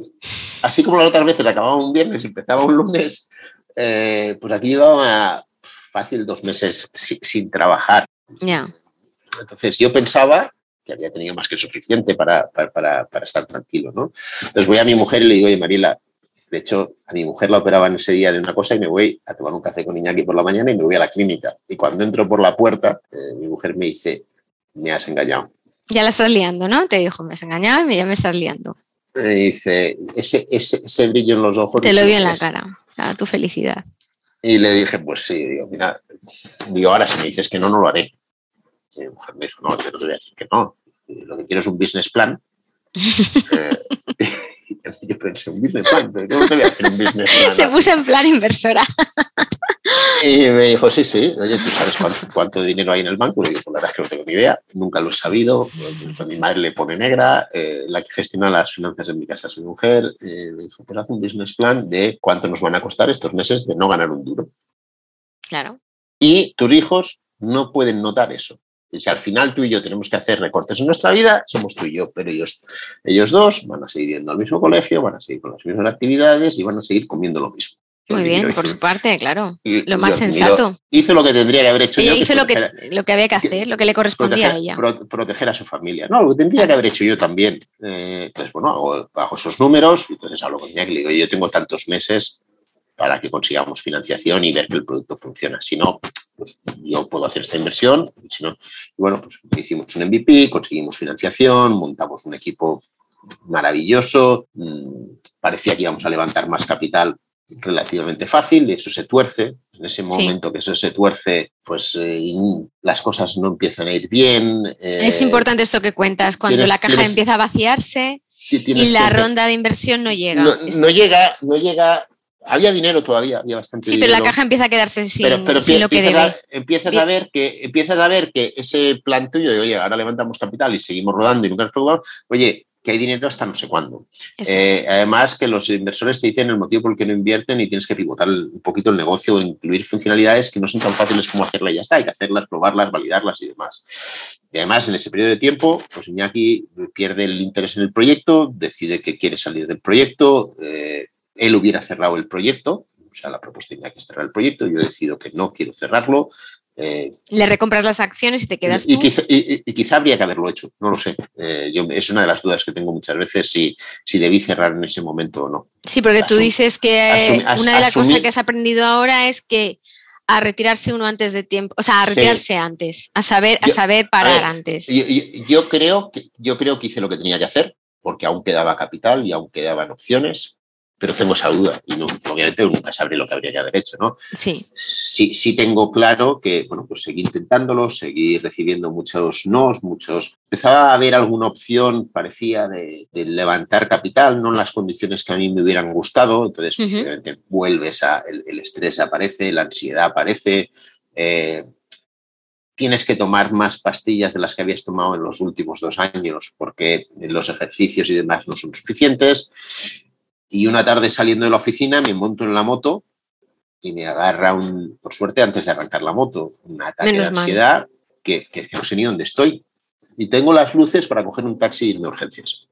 Speaker 5: así como las otras veces acababa un viernes y empezaba un lunes, eh, pues aquí llevaba fácil dos meses sin, trabajar.
Speaker 3: Ya.
Speaker 5: Entonces yo pensaba que había tenido más que suficiente para, para, para, estar tranquilo, ¿no? Entonces voy a mi mujer y le digo, oye, Mariela, de hecho, a mi mujer la operaban ese día de una cosa y me voy a tomar un café con Iñaki por la mañana y me voy a la clínica. Y cuando entro por la puerta, eh, mi mujer me dice, me has engañado.
Speaker 3: Ya la estás liando, ¿no? Te dijo, me has engañado y ya me estás liando.
Speaker 5: Me dice, ese, ese, ese, brillo en los ojos.
Speaker 3: Te lo vi en la cara, tu felicidad.
Speaker 5: Y le dije, pues sí, digo, mira, digo, ahora si me dices que no, no lo haré. Y mi mujer me dijo, no, yo no te voy a decir que no. Lo que quiero es un business plan. eh, yo pensé, un business plan, pero ¿cómo te voy a hacer un business plan?
Speaker 3: Se puso en plan inversora.
Speaker 5: Y me dijo, sí, sí, oye, ¿tú sabes cuánto, dinero hay en el banco? Le digo, pues la verdad es que no tengo ni idea, nunca lo he sabido. Mi madre le pone negra, eh, la que gestiona las finanzas en mi casa es mi mujer. Eh, me dijo, pues haz un business plan de cuánto nos van a costar estos meses de no ganar un duro.
Speaker 3: Claro.
Speaker 5: Y tus hijos no pueden notar eso. Si al final tú y yo tenemos que hacer recortes en nuestra vida, somos tú y yo, pero ellos, ellos dos van a seguir yendo al mismo colegio, van a seguir con las mismas actividades y van a seguir comiendo lo mismo.
Speaker 3: Muy bien, por su parte, claro. lo más sensato.
Speaker 5: Hizo lo que tendría que haber hecho
Speaker 3: ella
Speaker 5: yo.
Speaker 3: hizo lo, que, lo que había que hacer, lo que le correspondía
Speaker 5: a
Speaker 3: ella.
Speaker 5: proteger a su familia. No, lo que tendría que haber hecho yo también. Eh, entonces, bueno, bajo esos números, entonces hablo con ella y le digo, yo tengo tantos meses para que consigamos financiación y ver que el producto funciona. Si no, pues yo puedo hacer esta inversión. Si no, bueno, pues hicimos un MVP, conseguimos financiación, montamos un equipo maravilloso. Mm, parecía que íbamos a levantar más capital relativamente fácil y eso se tuerce. En ese momento que eso se tuerce, pues eh, las cosas no empiezan a ir bien.
Speaker 3: es eh, importante esto que cuentas, cuando la caja empieza a vaciarse y la ronda de inversión no llega.
Speaker 5: No, llega, no llega. Había dinero todavía, había bastante
Speaker 3: sí,
Speaker 5: pero
Speaker 3: la caja empieza a quedarse sin,
Speaker 5: pero,
Speaker 3: sin lo que debe.
Speaker 5: empiezas, a ver que, empiezas a ver que ese plan tuyo de, oye, ahora levantamos capital y seguimos rodando y nunca nos preocupamos, oye, que hay dinero hasta no sé cuándo. Eh, además, que los inversores te dicen el motivo por el que no invierten y tienes que pivotar un poquito el negocio o incluir funcionalidades que no son tan fáciles como hacerla y ya está. Hay que hacerlas, probarlas, validarlas y demás. Y además, en ese periodo de tiempo, pues Iñaki pierde el interés en el proyecto, decide que quiere salir del proyecto. Eh, él hubiera cerrado el proyecto, o sea, la propuesta Iñaki es cerrar el proyecto. Yo decido que no quiero cerrarlo.
Speaker 3: Eh, Le recompras las acciones y te quedas
Speaker 5: y, Quizá, y, quizá, habría que haberlo hecho, no lo sé. Eh, yo, es una de las dudas que tengo muchas veces si, si debí cerrar en ese momento o no.
Speaker 3: Sí, porque tú dices que una de las cosas que has aprendido ahora es que a retirarse uno antes de tiempo, o sea, a retirarse antes, a saber, a saber parar antes.
Speaker 5: Yo, yo, creo que, yo creo que hice lo que tenía que hacer, porque aún quedaba capital y aún quedaban opciones pero tengo esa duda y no, obviamente nunca sabré lo que habría que haber hecho, ¿no?
Speaker 3: Sí.
Speaker 5: Sí, sí tengo claro que, bueno, pues seguí intentándolo, seguí recibiendo muchos nos, muchos... Empezaba a haber alguna opción, parecía, de, levantar capital, no en las condiciones que a mí me hubieran gustado, entonces obviamente vuelves a... El, estrés aparece, la ansiedad aparece, eh, tienes que tomar más pastillas de las que habías tomado en los últimos dos años porque los ejercicios y demás no son suficientes y una tarde saliendo de la oficina me monto en la moto y me agarra, un, por suerte, antes de arrancar la moto, un ataque de ansiedad que, que, no sé ni dónde estoy. Y tengo las luces para coger un taxi y irme a urgencias.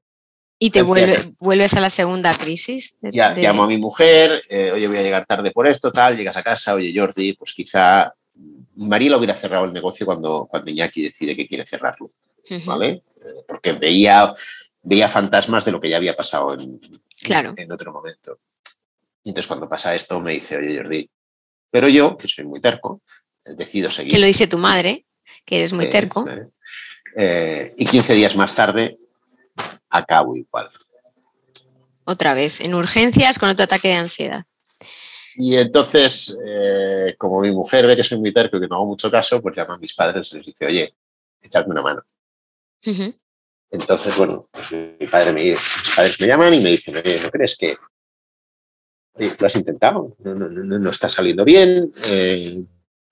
Speaker 3: ¿Y te vuelves a la segunda crisis?
Speaker 5: ya, llamo a mi mujer, eh, oye, voy a llegar tarde por esto, tal, llegas a casa, oye, Jordi, pues quizá María hubiera cerrado el negocio cuando, cuando Iñaki decide que quiere cerrarlo, ¿vale? Eh, porque veía, veía fantasmas de lo que ya había pasado en,
Speaker 3: claro.
Speaker 5: en otro momento. Y entonces cuando pasa esto me dice, oye Jordi, pero yo, que soy muy terco, decido seguir.
Speaker 3: Que lo dice tu madre, que eres muy terco.
Speaker 5: Eh, y 15 días más tarde acabo igual.
Speaker 3: Otra vez, en urgencias con otro ataque de ansiedad.
Speaker 5: Y entonces, eh, como mi mujer ve que soy muy terco y que no hago mucho caso, pues llama a mis padres y les dice, oye, echadme una mano. Entonces, bueno, pues mi padre me, mis padres me llaman y me dicen, ¿no crees que lo has intentado, no, está saliendo bien. Eh,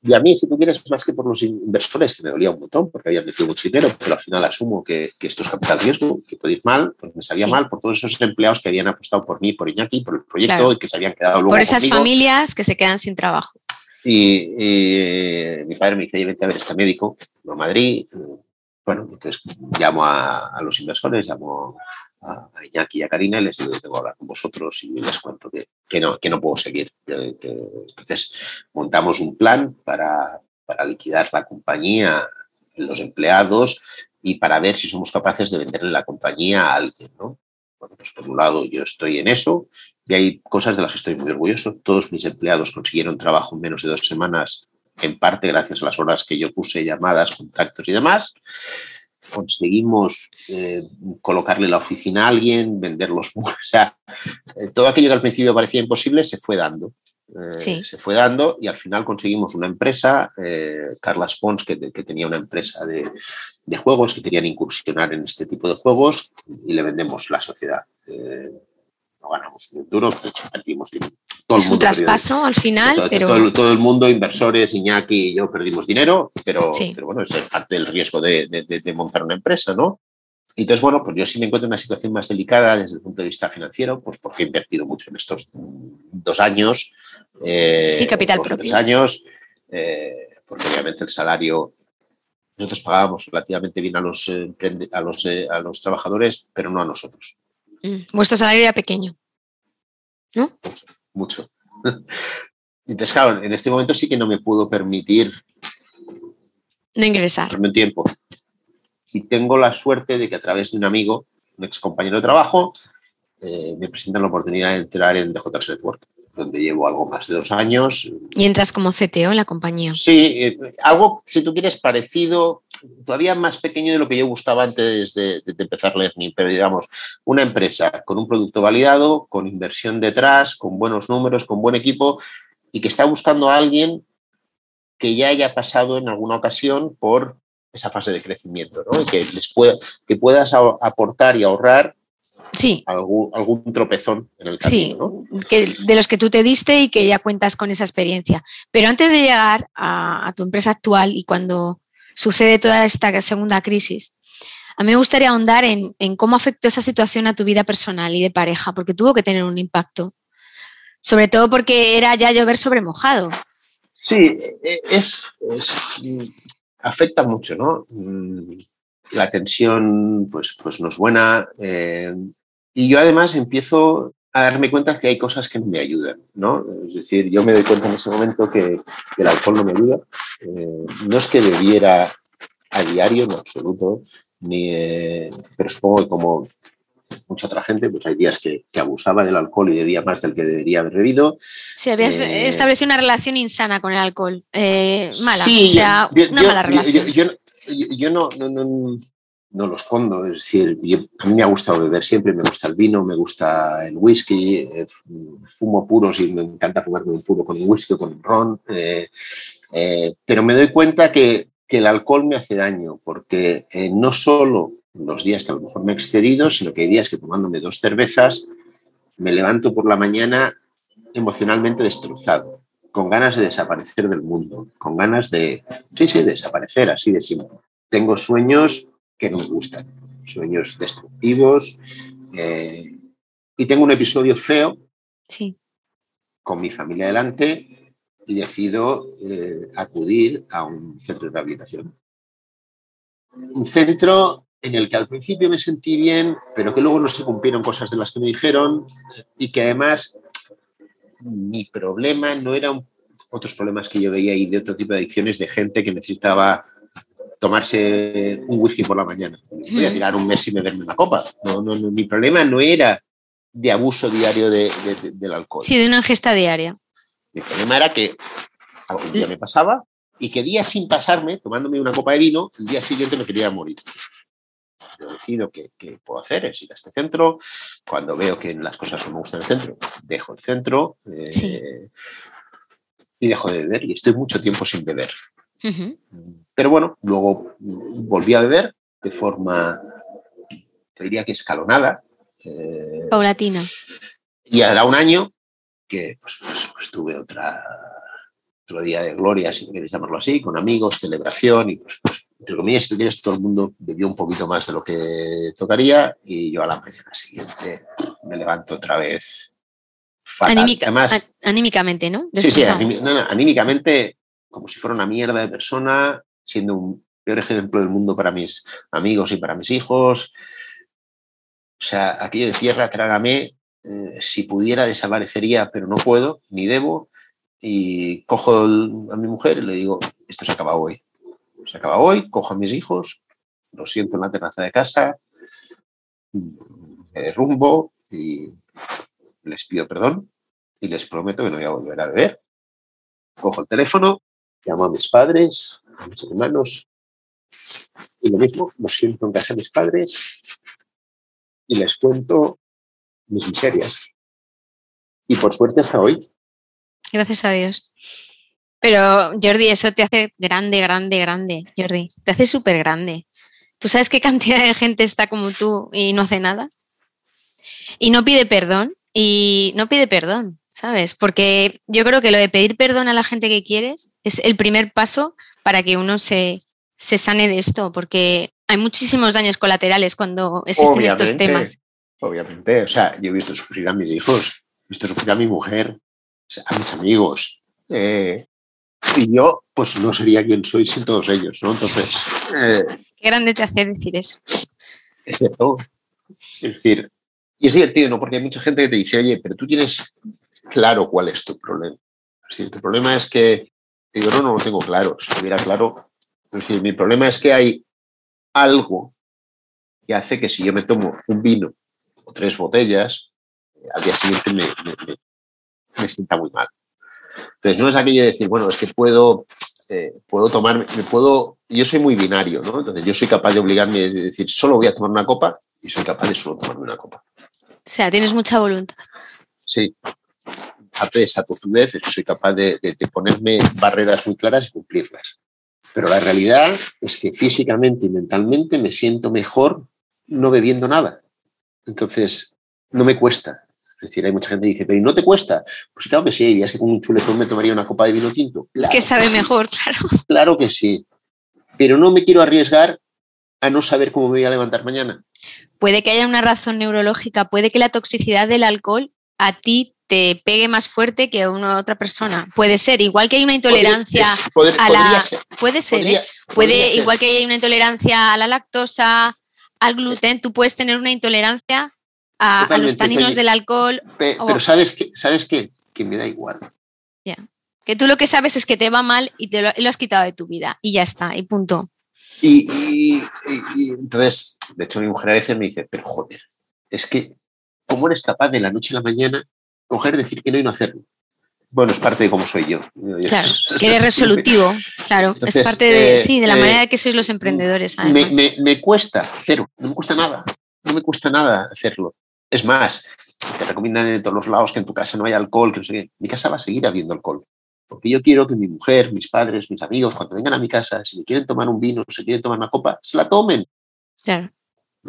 Speaker 5: y a mí, si tú quieres, más que por los inversores, que me dolía un montón porque había metido mucho dinero, pero al final asumo que, esto es capital riesgo, que puede ir mal, pues me salía mal por todos esos empleados que habían apostado por mí, por Iñaki, por el proyecto y que se habían quedado luego.
Speaker 3: Por esas familias que se quedan sin trabajo.
Speaker 5: Y, mi padre me dice, vente a ver este médico, a Madrid. Bueno, entonces llamo a, los inversores, llamo a, Iñaki y a Karina y les digo, tengo que hablar con vosotros y les cuento que, que, no, que no puedo seguir. entonces montamos un plan para, para liquidar la compañía, los empleados y para ver si somos capaces de venderle la compañía a alguien, ¿no? Bueno, pues por un lado yo estoy en eso y hay cosas de las que estoy muy orgulloso. Todos mis empleados consiguieron trabajo en menos de dos semanas, en parte gracias a las horas que yo puse, llamadas, contactos y demás. Conseguimos eh, colocarle la oficina a alguien, venderlos. O sea, eh, todo aquello que al principio parecía imposible se fue dando. Eh, se fue dando y al final conseguimos una empresa, Carlas Pons, que, tenía una empresa de, de, juegos, que querían incursionar en este tipo de juegos y le vendemos la sociedad ganamos muy duro, de hecho perdimos
Speaker 3: todo el mundo. traspaso al final,
Speaker 5: todo,
Speaker 3: pero...
Speaker 5: Todo, el mundo, inversores, Iñaki y yo perdimos dinero, pero, pero bueno, es parte del riesgo de, de, montar una empresa, ¿no? Entonces, bueno, pues yo sí me encuentro en una situación más delicada desde el punto de vista financiero, pues porque he invertido mucho en estos dos años.
Speaker 3: Eh, sí, capital propio.
Speaker 5: Tres años, eh, porque obviamente el salario nosotros pagábamos relativamente bien a los, a los, a los trabajadores, pero no a nosotros.
Speaker 3: Mm, vuestro salario era pequeño, ¿no?
Speaker 5: Mucho. Entonces, claro, en este momento sí que no me puedo permitir
Speaker 3: no ingresar.
Speaker 5: En tiempo. Y tengo la suerte de que a través de un amigo, un ex compañero de trabajo, eh, me presentan la oportunidad de entrar en DJ Network donde llevo algo más de dos años.
Speaker 3: ¿Y entras como CTO en la compañía?
Speaker 5: Sí, eh, algo, si tú quieres, parecido, todavía más pequeño de lo que yo buscaba antes de, empezar Learning, pero digamos, una empresa con un producto validado, con inversión detrás, con buenos números, con buen equipo y que está buscando a alguien que ya haya pasado en alguna ocasión por esa fase de crecimiento, ¿no? Y que les pueda, que puedas aportar y ahorrar
Speaker 3: sí.
Speaker 5: algún, algún tropezón en el camino.
Speaker 3: Sí, que, de los que tú te diste y que ya cuentas con esa experiencia. Pero antes de llegar a, tu empresa actual y cuando sucede toda esta segunda crisis, a mí me gustaría ahondar en, cómo afectó esa situación a tu vida personal y de pareja, porque tuvo que tener un impacto. Sobre todo porque era ya llover sobre mojado.
Speaker 5: Sí, e, es, afecta mucho, ¿no? Mm, la tensión pues, pues no es buena. Eh, y yo además empiezo a darme cuenta que hay cosas que no me ayudan, ¿no? Es decir, yo me doy cuenta en ese momento que, el alcohol no me ayuda. Eh, no es que bebiera a diario, en absoluto, ni, eh, pero supongo que como mucha otra gente, pues hay días que, abusaba del alcohol y bebía más del que debería haber bebido.
Speaker 3: Sí, habías establecido una relación insana con el alcohol, mala, o sea, una mala relación
Speaker 5: yo, no, no, no, no, lo escondo, es decir, a mí me ha gustado beber siempre, me gusta el vino, me gusta el whisky, eh, fumo puros y me encanta fumarme un puro con un whisky o con un ron, eh, eh, pero me doy cuenta que, que, el alcohol me hace daño, porque no solo los días que a lo mejor me he excedido, sino que hay días que tomándome dos cervezas me levanto por la mañana emocionalmente destrozado con ganas de desaparecer del mundo, con ganas de, sí, sí, desaparecer, así de simple. Tengo sueños que no me gustan, sueños destructivos, eh, y tengo un episodio feo
Speaker 3: sí.
Speaker 5: con mi familia delante y decido eh, acudir a un centro de rehabilitación. Un centro en el que al principio me sentí bien, pero que luego no se cumplieron cosas de las que me dijeron y que además mi problema no eran otros problemas que yo veía y de otro tipo de adicciones de gente que necesitaba tomarse un whisky por la mañana. Voy a tirar un mes y beberme una copa. No, no, mi problema no era de abuso diario de, del alcohol.
Speaker 3: Sí, de una ingesta diaria.
Speaker 5: Mi problema era que algún día me pasaba y que días sin pasarme, tomándome una copa de vino, el día siguiente me quería morir. Yo decido que, puedo hacer es ir a este centro. Cuando veo que las cosas no me gustan en el centro, dejo el centro eh, y dejo de beber. Y estoy mucho tiempo sin beber. Pero bueno, luego volví a beber de forma, te diría que escalonada.
Speaker 3: Eh, Paulatina.
Speaker 5: Y ahora un año que pues, pues, pues tuve otra, otro día de gloria, si queréis llamarlo así, con amigos, celebración y pues, pues entre comillas, si quieres, todo el mundo bebió un poquito más de lo que tocaría y yo a la mañana siguiente me levanto otra vez.
Speaker 3: anímicamente, ¿no?
Speaker 5: Sí, sí, anímicamente como si fuera una mierda de persona, siendo un peor ejemplo del mundo para mis amigos y para mis hijos. O sea, aquello de tierra, trágame, eh, si pudiera desaparecería, pero no puedo, ni debo, y cojo a mi mujer y le digo, esto se acaba hoy. Se acaba hoy, cojo a mis hijos, lo siento en la terraza de casa, me derrumbo y les pido perdón y les prometo que no voy a volver a beber. Cojo el teléfono, llamo a mis padres, a mis hermanos, y lo mismo, lo siento en casa de mis padres y les cuento mis miserias. Y por suerte hasta hoy.
Speaker 3: Gracias a Dios. Pero Jordi, eso te hace grande, grande, grande, Jordi. Te hace súper grande. ¿Tú sabes qué cantidad de gente está como tú y no hace nada? Y no pide perdón. Y no pide perdón, ¿sabes? Porque yo creo que lo de pedir perdón a la gente que quieres es el primer paso para que uno se, se sane de esto, porque hay muchísimos daños colaterales cuando existen estos temas.
Speaker 5: Obviamente, o sea, yo he visto sufrir a mis hijos, he visto sufrir a mi mujer, a mis amigos. Eh, y yo, pues no sería quien soy sin todos ellos, ¿no? Entonces.
Speaker 3: Eh, Qué grande te hace decir eso.
Speaker 5: Es cierto. Es decir, y es divertido, ¿no? Porque hay mucha gente que te dice, oye, pero tú tienes claro cuál es tu problema. Si tu problema es que, digo, no, no lo tengo claro. Si tuviera claro, es decir, mi problema es que hay algo que hace que si yo me tomo un vino o tres botellas, al día siguiente me, me, sienta muy mal. Entonces, no es aquello de decir, bueno, es que puedo, eh, puedo tomar, me puedo, yo soy muy binario, ¿no? Entonces, yo soy capaz de obligarme a decir, solo voy a tomar una copa y soy capaz de solo tomarme una copa. O
Speaker 3: sea, tienes mucha voluntad.
Speaker 5: Sí. Aparte de esa tozudez, soy capaz de ponerme barreras muy claras y cumplirlas. Pero la realidad es que físicamente y mentalmente me siento mejor no bebiendo nada. Entonces, no me cuesta. Es decir, hay mucha gente que dice, pero ¿y no te cuesta? Pues claro que sí, hay días que con un chuletón me tomaría una copa de vino tinto.
Speaker 3: que sabe mejor, claro.
Speaker 5: Claro que sí. Pero no me quiero arriesgar a no saber cómo me voy a levantar mañana.
Speaker 3: Puede que haya una razón neurológica, puede que la toxicidad del alcohol a ti te pegue más fuerte que a una otra persona. Puede ser, igual que hay una intolerancia a la. Puede ser, ¿eh? Puede, igual que hay una intolerancia a la lactosa, al gluten, tú puedes tener una intolerancia a, los taninos del alcohol.
Speaker 5: pero sabes que, sabes que, me da igual.
Speaker 3: Ya. Que tú lo que sabes es que te va mal y te lo, has quitado de tu vida. Y ya está, y punto.
Speaker 5: Y, y entonces, de hecho, mi mujer a veces me dice, pero joder, es que, ¿cómo eres capaz de la noche a la mañana coger, decir que no y no hacerlo. Bueno, es parte de cómo soy yo.
Speaker 3: Claro, que eres resolutivo, claro. es parte de, sí, de la eh, manera que sois los emprendedores.
Speaker 5: Me, cuesta, cero, no me cuesta nada. No me cuesta nada hacerlo. Es más, te recomiendan en todos los lados que en tu casa no haya alcohol, que no sé qué. Mi casa va a seguir habiendo alcohol. Porque yo quiero que mi mujer, mis padres, mis amigos, cuando vengan a mi casa, si me quieren tomar un vino, si quieren tomar una copa, se la tomen.
Speaker 3: Claro.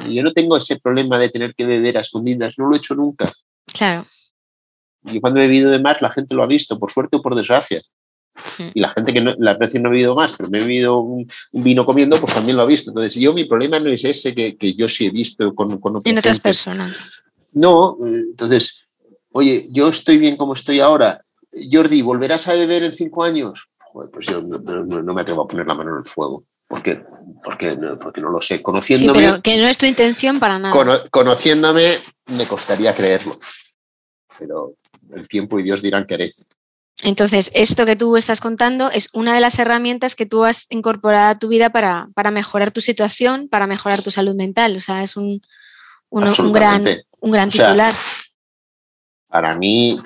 Speaker 5: Yo no tengo ese problema de tener que beber a escondidas, no lo he hecho nunca.
Speaker 3: Claro.
Speaker 5: Y cuando he bebido de más, la gente lo ha visto, por suerte o por desgracia. Y la gente que no, la veces no ha bebido más, pero me he bebido un, vino comiendo, pues también lo ha visto. Entonces, yo mi problema no es ese que, que yo sí he visto con, con
Speaker 3: En otras personas.
Speaker 5: No, entonces, oye, yo estoy bien como estoy ahora. Jordi, ¿volverás a beber en cinco años? pues yo no, me atrevo a poner la mano en el fuego. Porque, porque, porque no lo sé. Conociéndome.
Speaker 3: Sí, pero que no es tu intención para nada.
Speaker 5: conociéndome, me costaría creerlo. Pero el tiempo y Dios dirán que haré.
Speaker 3: Entonces, esto que tú estás contando es una de las herramientas que tú has incorporado a tu vida para, mejorar tu situación, para mejorar tu salud mental. O sea, es un, un, gran, un gran titular.
Speaker 5: para mí,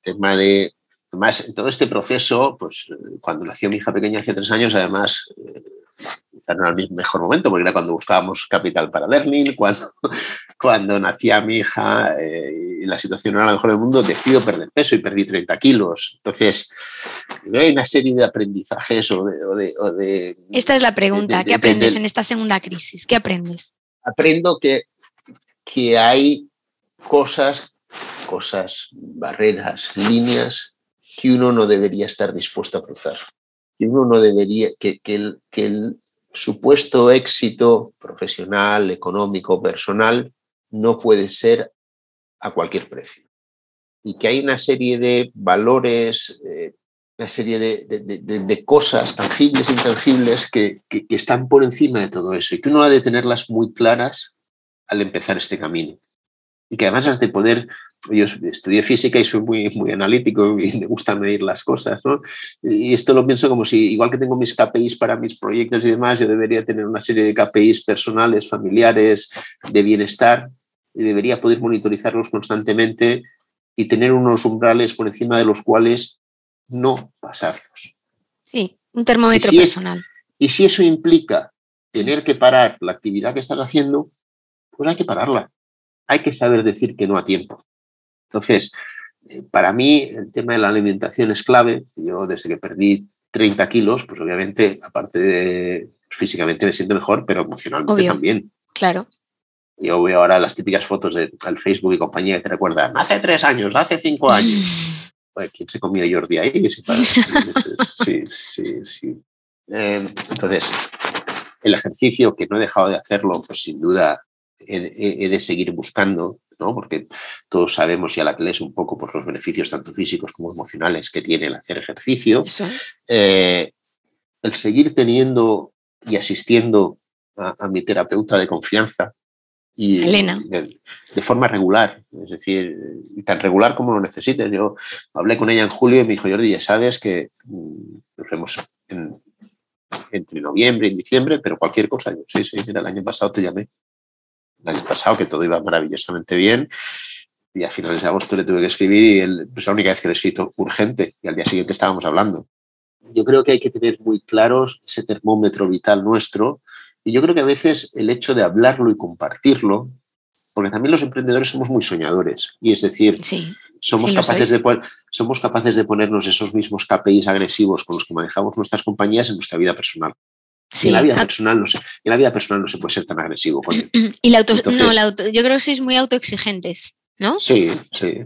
Speaker 5: tema de. Además, en todo este proceso, pues cuando nació mi hija pequeña hace tres años, además, eh, no era el mejor momento, porque era cuando buscábamos capital para Learning, cuando, cuando nacía mi hija eh, y la situación no era la mejor del mundo, decido perder peso y perdí 30 kilos. Entonces, hay una serie de aprendizajes o de...
Speaker 3: Esta es la pregunta, ¿qué aprendes en esta segunda crisis? ¿Qué aprendes?
Speaker 5: Aprendo que, que hay cosas cosas, barreras, líneas que uno no debería estar dispuesto a cruzar. Que uno no debería, que, el, que el supuesto éxito profesional, económico, personal, no puede ser a cualquier precio. Y que hay una serie de valores, eh, una serie de, cosas tangibles e intangibles que, que, están por encima de todo eso y que uno ha de tenerlas muy claras al empezar este camino. Y que además has de poder, yo estudié física y soy muy, muy analítico y me gusta medir las cosas, ¿no? Y esto lo pienso como si, igual que tengo mis KPIs para mis proyectos y demás, yo debería tener una serie de KPIs personales, familiares, de bienestar, y debería poder monitorizarlos constantemente y tener unos umbrales por encima de los cuales no pasarlos.
Speaker 3: Sí, un termómetro personal.
Speaker 5: y si eso implica tener que parar la actividad que estás haciendo, pues hay que pararla. Hay que saber decir que no a tiempo. Entonces, eh, para mí el tema de la alimentación es clave. Yo desde que perdí 30 kilos, pues obviamente, aparte de pues físicamente me siento mejor, pero emocionalmente también.
Speaker 3: Claro.
Speaker 5: Yo veo ahora las típicas fotos del Facebook y compañía que te recuerdan, hace tres años, hace cinco años. ¿quién se comía Jordi ahí? Sí, sí, sí. Eh, entonces, el ejercicio, que no he dejado de hacerlo, pues sin duda he, de seguir buscando, ¿no? porque todos sabemos y a la que lees un poco por los beneficios tanto físicos como emocionales que tiene el hacer ejercicio. Eh, el seguir teniendo y asistiendo a mi terapeuta de confianza, y
Speaker 3: Elena.
Speaker 5: De, forma regular, es decir, tan regular como lo necesites. Yo hablé con ella en julio y me dijo, Jordi, ya sabes que mm, nos vemos entre noviembre y diciembre, pero cualquier cosa. Yo, sí, sí, mira, el año pasado te llamé. El año pasado que todo iba maravillosamente bien y a finales de agosto le tuve que escribir y es pues, la única vez que le he escrito urgente y al día siguiente estábamos hablando. Yo creo que hay que tener muy claros ese termómetro vital nuestro y yo creo que a veces el hecho de hablarlo y compartirlo, porque también los emprendedores somos muy soñadores, y es decir, somos, capaces de, somos capaces de ponernos esos mismos KPIs agresivos con los que manejamos nuestras compañías en nuestra vida personal. En, la vida personal no se, en la vida personal no se puede ser tan agresivo. Con
Speaker 3: Y la auto, yo creo que sois muy autoexigentes, ¿no?
Speaker 5: Sí, sí.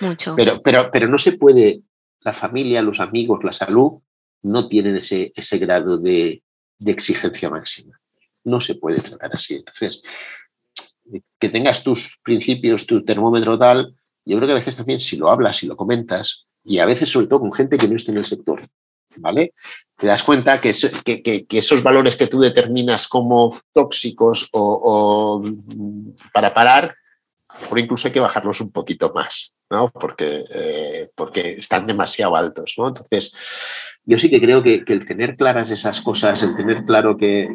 Speaker 3: Mucho.
Speaker 5: Pero, pero, pero no se puede, la familia, los amigos, la salud, no tienen ese, ese grado de, de exigencia máxima no se puede tratar así. Entonces, que tengas tus principios, tu termómetro tal, yo creo que a veces también si lo hablas, y lo comentas, y a veces sobre todo con gente que no esté en el sector, ¿vale? Te das cuenta que, esos valores que tú determinas como tóxicos o, o para parar, por incluso hay que bajarlos un poquito más, ¿no? Porque, eh, porque están demasiado altos, ¿no? Entonces, yo sí que creo que, el tener claras esas cosas, el tener claro que,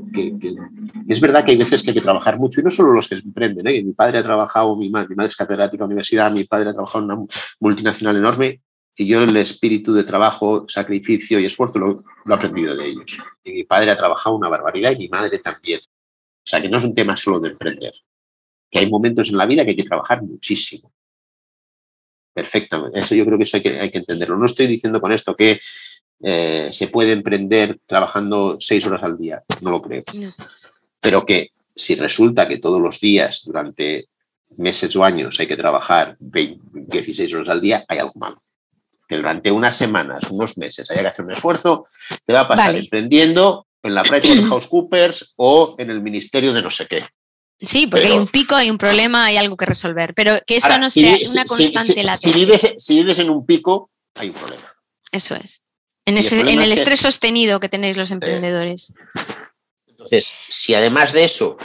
Speaker 5: es verdad que hay veces que hay que trabajar mucho, y no solo los que emprenden, ¿eh? Mi padre ha trabajado, mi madre, mi madre es catedrática de universidad, mi padre ha trabajado en una multinacional enorme, y yo el espíritu de trabajo, sacrificio y esfuerzo lo, lo he aprendido de ellos. Y mi padre ha trabajado una barbaridad y mi madre también. O sea, que no es un tema solo de emprender que hay momentos en la vida que hay que trabajar muchísimo. Perfectamente. Eso yo creo que eso hay que, hay que entenderlo. No estoy diciendo con esto que eh, se puede emprender trabajando seis horas al día. No lo creo. Pero que si resulta que todos los días durante meses o años hay que trabajar 16 horas al día, hay algo malo. Que durante unas semanas, unos meses haya que hacer un esfuerzo, te va a pasar emprendiendo en la PricewaterhouseCoopers o en el ministerio de no sé qué.
Speaker 3: Sí, porque hay un pico, hay un problema, hay algo que resolver, pero que eso no sea una constante
Speaker 5: si, latente. Si vives, en un pico, hay un problema.
Speaker 3: Eso es. En, el, estrés sostenido que tenéis los emprendedores.
Speaker 5: entonces, si además de eso,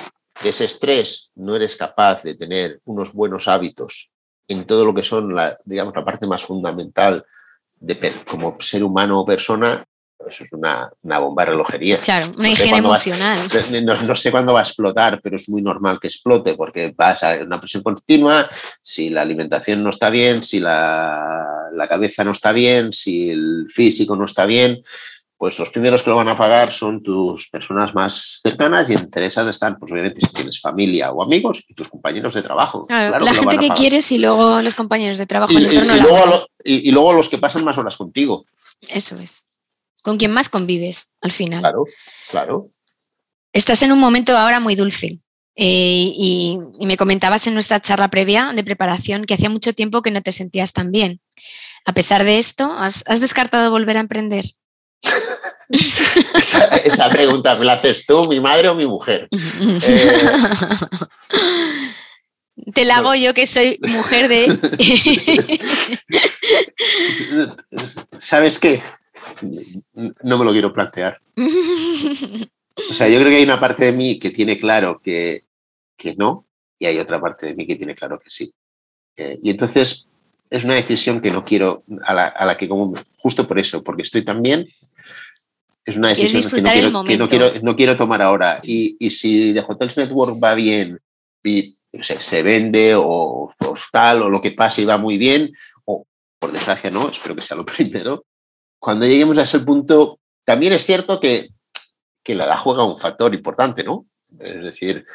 Speaker 5: de ese estrés, no eres capaz de tener unos buenos hábitos en todo lo que son, la, digamos, la parte más fundamental de, como ser humano o persona, eso es una, bomba de relojería.
Speaker 3: Claro, una higiene emocional.
Speaker 5: no, sé cuándo va a explotar, pero es muy normal que explote porque vas a una presión continua, si la alimentación no está bien, si la, cabeza no está bien, si el físico no está bien, pues los primeros que lo van a pagar son tus personas más cercanas y entre esas están, pues obviamente, si tienes familia o amigos y tus compañeros de trabajo.
Speaker 3: la gente que quieres y luego los compañeros de trabajo.
Speaker 5: el luego, y luego los que pasan más horas contigo.
Speaker 3: Eso es con quien más convives al final.
Speaker 5: Claro, claro.
Speaker 3: Estás en un momento ahora muy dulce. Eh, y, me comentabas en nuestra charla previa de preparación que hacía mucho tiempo que no te sentías tan bien. A pesar de esto, ¿has, descartado volver a emprender?
Speaker 5: esa, pregunta me la haces tú, mi madre o mi mujer. Eh,
Speaker 3: te la hago yo que soy mujer de...
Speaker 5: ¿Sabes qué? No me lo quiero plantear. O sea, yo creo que hay una parte de mí que tiene claro que, que no y hay otra parte de mí que tiene claro que sí. Eh, y entonces es una decisión que no quiero, a la, a la, que como, justo por eso, porque estoy tan bien, es una decisión que no quiero, que no quiero, no quiero, tomar ahora. Y, y, si The Hotels Network va bien y se, se vende o, o, tal, o lo que pase y va muy bien, o por desgracia no, espero que sea lo primero, cuando lleguemos a ese punto, también es cierto que, que la edad juega un factor importante, ¿no? Es decir,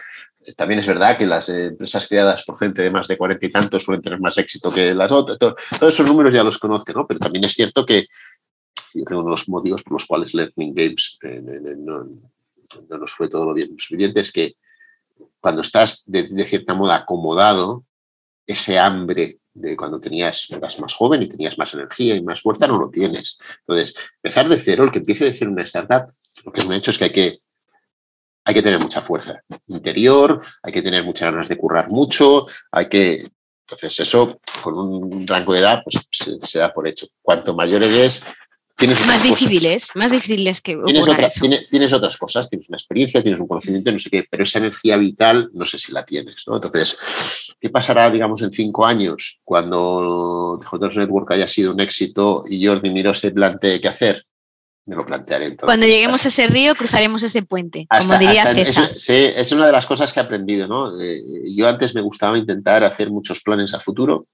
Speaker 5: también es verdad que las empresas creadas por gente de más de cuarenta y tantos suelen tener más éxito que las otras. todos esos números ya los conozco, ¿no? Pero también es cierto que yo creo uno de los motivos por los cuales Learning Games eh, no, nos fue todo lo bien suficiente es que cuando estás de, de, cierta modo acomodado, ese hambre de cuando tenías, eras más joven y tenías más energía y más fuerza, no lo tienes. Entonces, empezar de cero, el que empiece de cero una startup, lo que es un hecho es que hay que hay que tener mucha fuerza interior, hay que tener muchas ganas de currar mucho, hay que... Entonces eso, con un rango de edad, pues se, da por hecho. Cuanto mayor eres, tienes
Speaker 3: más difíciles, más difíciles que
Speaker 5: tienes, tienes, otras cosas, tienes una experiencia, tienes un conocimiento, no sé qué, pero esa energía vital no sé si la tienes. ¿no? Entonces, ¿qué pasará, digamos, en cinco años cuando J Network haya sido un éxito y Jordi Miró se plantee qué hacer? Me lo plantearé entonces.
Speaker 3: Cuando lleguemos a ese río, cruzaremos ese puente, como diría César.
Speaker 5: sí, es una de las cosas que he aprendido, ¿no? Eh, yo antes me gustaba intentar hacer muchos planes a futuro,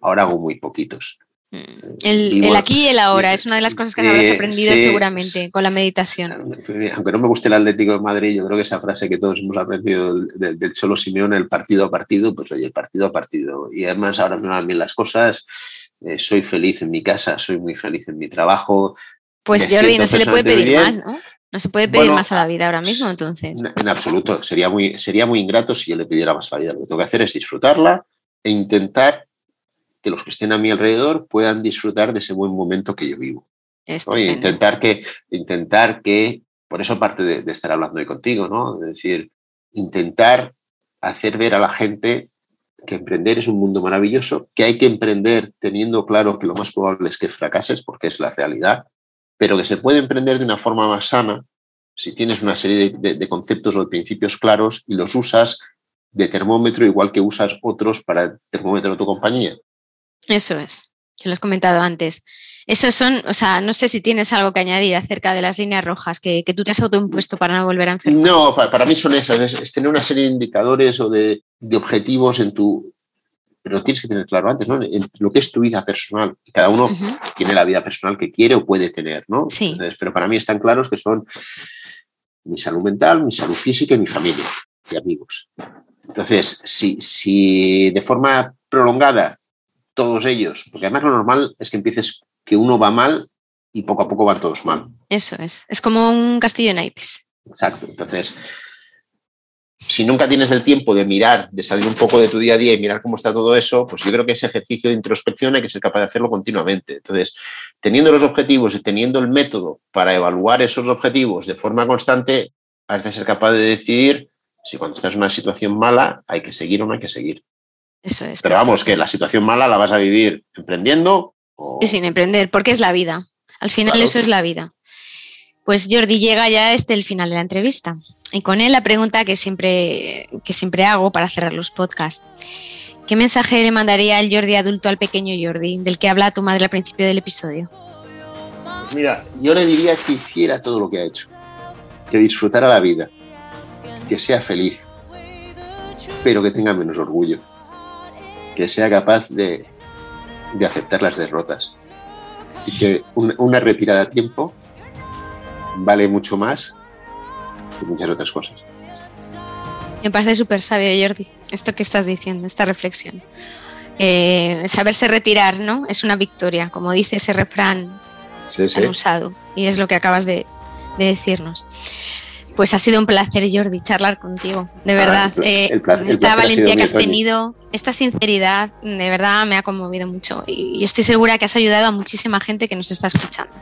Speaker 5: ahora hago muy poquitos.
Speaker 3: Mm. El, aquí y el ahora es una de las cosas que habrás aprendido seguramente con la meditación.
Speaker 5: Aunque no me guste el Atlético de Madrid, yo creo que esa frase que todos hemos aprendido del, Cholo Simeone, el partido a partido, pues oye, partido a partido. Y además ahora me van bien las cosas, eh, soy feliz en mi casa, soy muy feliz en mi trabajo,
Speaker 3: pues Jordi, no se le puede pedir más, ¿no? No se puede pedir más a la vida ahora mismo, entonces.
Speaker 5: En absoluto. Sería muy, sería muy ingrato si yo le pidiera más a la vida. Lo que tengo que hacer es disfrutarla e intentar que los que estén a mi alrededor puedan disfrutar de ese buen momento que yo vivo. Oye, intentar que, intentar que, por eso parte de, estar hablando hoy contigo, ¿no? Es decir, intentar hacer ver a la gente que emprender es un mundo maravilloso, que hay que emprender teniendo claro que lo más probable es que fracases, porque es la realidad, pero que se puede emprender de una forma más sana si tienes una serie de, conceptos o de principios claros y los usas de termómetro igual que usas otros para el termómetro de tu compañía.
Speaker 3: Eso es, que lo has comentado antes. Esos son, o sea, no sé si tienes algo que añadir acerca de las líneas rojas que, tú te has autoimpuesto para no volver a enfermar.
Speaker 5: No, para, mí son esas, es, tener una serie de indicadores o de, de objetivos en tu, pero tienes que tener claro antes, ¿no? En lo que es tu vida personal. Cada uno tiene la vida personal que quiere o puede tener, ¿no?
Speaker 3: Sí.
Speaker 5: pero para mí están claros que son mi salud mental, mi salud física y mi familia y amigos. Entonces, si, si de forma prolongada todos ellos, porque además lo normal es que empieces que uno va mal y poco a poco van todos mal.
Speaker 3: Eso es, es como un castillo en naipes.
Speaker 5: Exacto, entonces si nunca tienes el tiempo de mirar, de salir un poco de tu día a día y mirar cómo está todo eso, pues yo creo que ese ejercicio de introspección hay que ser capaz de hacerlo continuamente. Entonces, teniendo los objetivos y teniendo el método para evaluar esos objetivos de forma constante, has de ser capaz de decidir si cuando estás en una situación mala hay que seguir o no hay que seguir.
Speaker 3: Eso es.
Speaker 5: Pero vamos, que la situación mala la vas a vivir emprendiendo o...
Speaker 3: sin emprender, porque es la vida. Al final eso es la vida. Pues Jordi llega ya este el final de la entrevista. Y con él la pregunta que siempre, que siempre hago para cerrar los podcasts. ¿Qué mensaje le mandaría el Jordi adulto al pequeño Jordi, del que habla tu madre al principio del episodio?
Speaker 5: Pues mira, yo le diría que hiciera todo lo que ha hecho, que disfrutara la vida, que sea feliz, pero que tenga menos orgullo, que sea capaz de, de aceptar las derrotas y que una retirada a tiempo vale mucho más que muchas otras cosas.
Speaker 3: Me parece súper sabio, Jordi, esto que estás diciendo, esta reflexión. Eh, saberse retirar, ¿no? Es una victoria, como dice ese refrán usado, y es lo que acabas de, decirnos. Pues ha sido un placer, Jordi, charlar contigo. De verdad. Eh, esta valentía que has tenido, esta sinceridad, de verdad me ha conmovido mucho. Y, estoy segura que has ayudado a muchísima gente que nos está escuchando.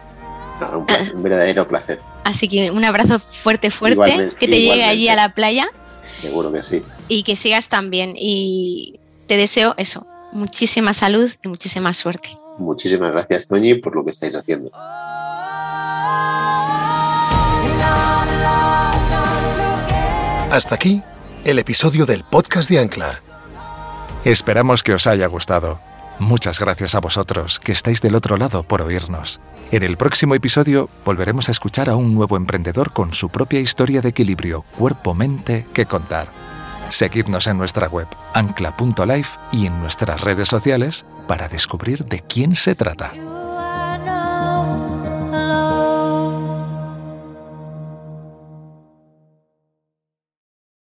Speaker 5: Un, verdadero placer.
Speaker 3: Así que un abrazo fuerte, fuerte. que te llegue allí a la playa.
Speaker 5: Seguro que sí.
Speaker 3: Y que sigas tan bien. Y te deseo eso, muchísima salud y muchísima suerte.
Speaker 5: Muchísimas gracias, Toñi, por lo que estáis haciendo.
Speaker 1: Hasta aquí el episodio del podcast de Ancla.
Speaker 2: Esperamos que os haya gustado. Muchas gracias a vosotros que estáis del otro lado por oírnos. En el próximo episodio volveremos a escuchar a un nuevo emprendedor con su propia historia de equilibrio cuerpo-mente que contar. Seguidnos en nuestra web ancla.life y en nuestras redes sociales para descubrir de quién se trata.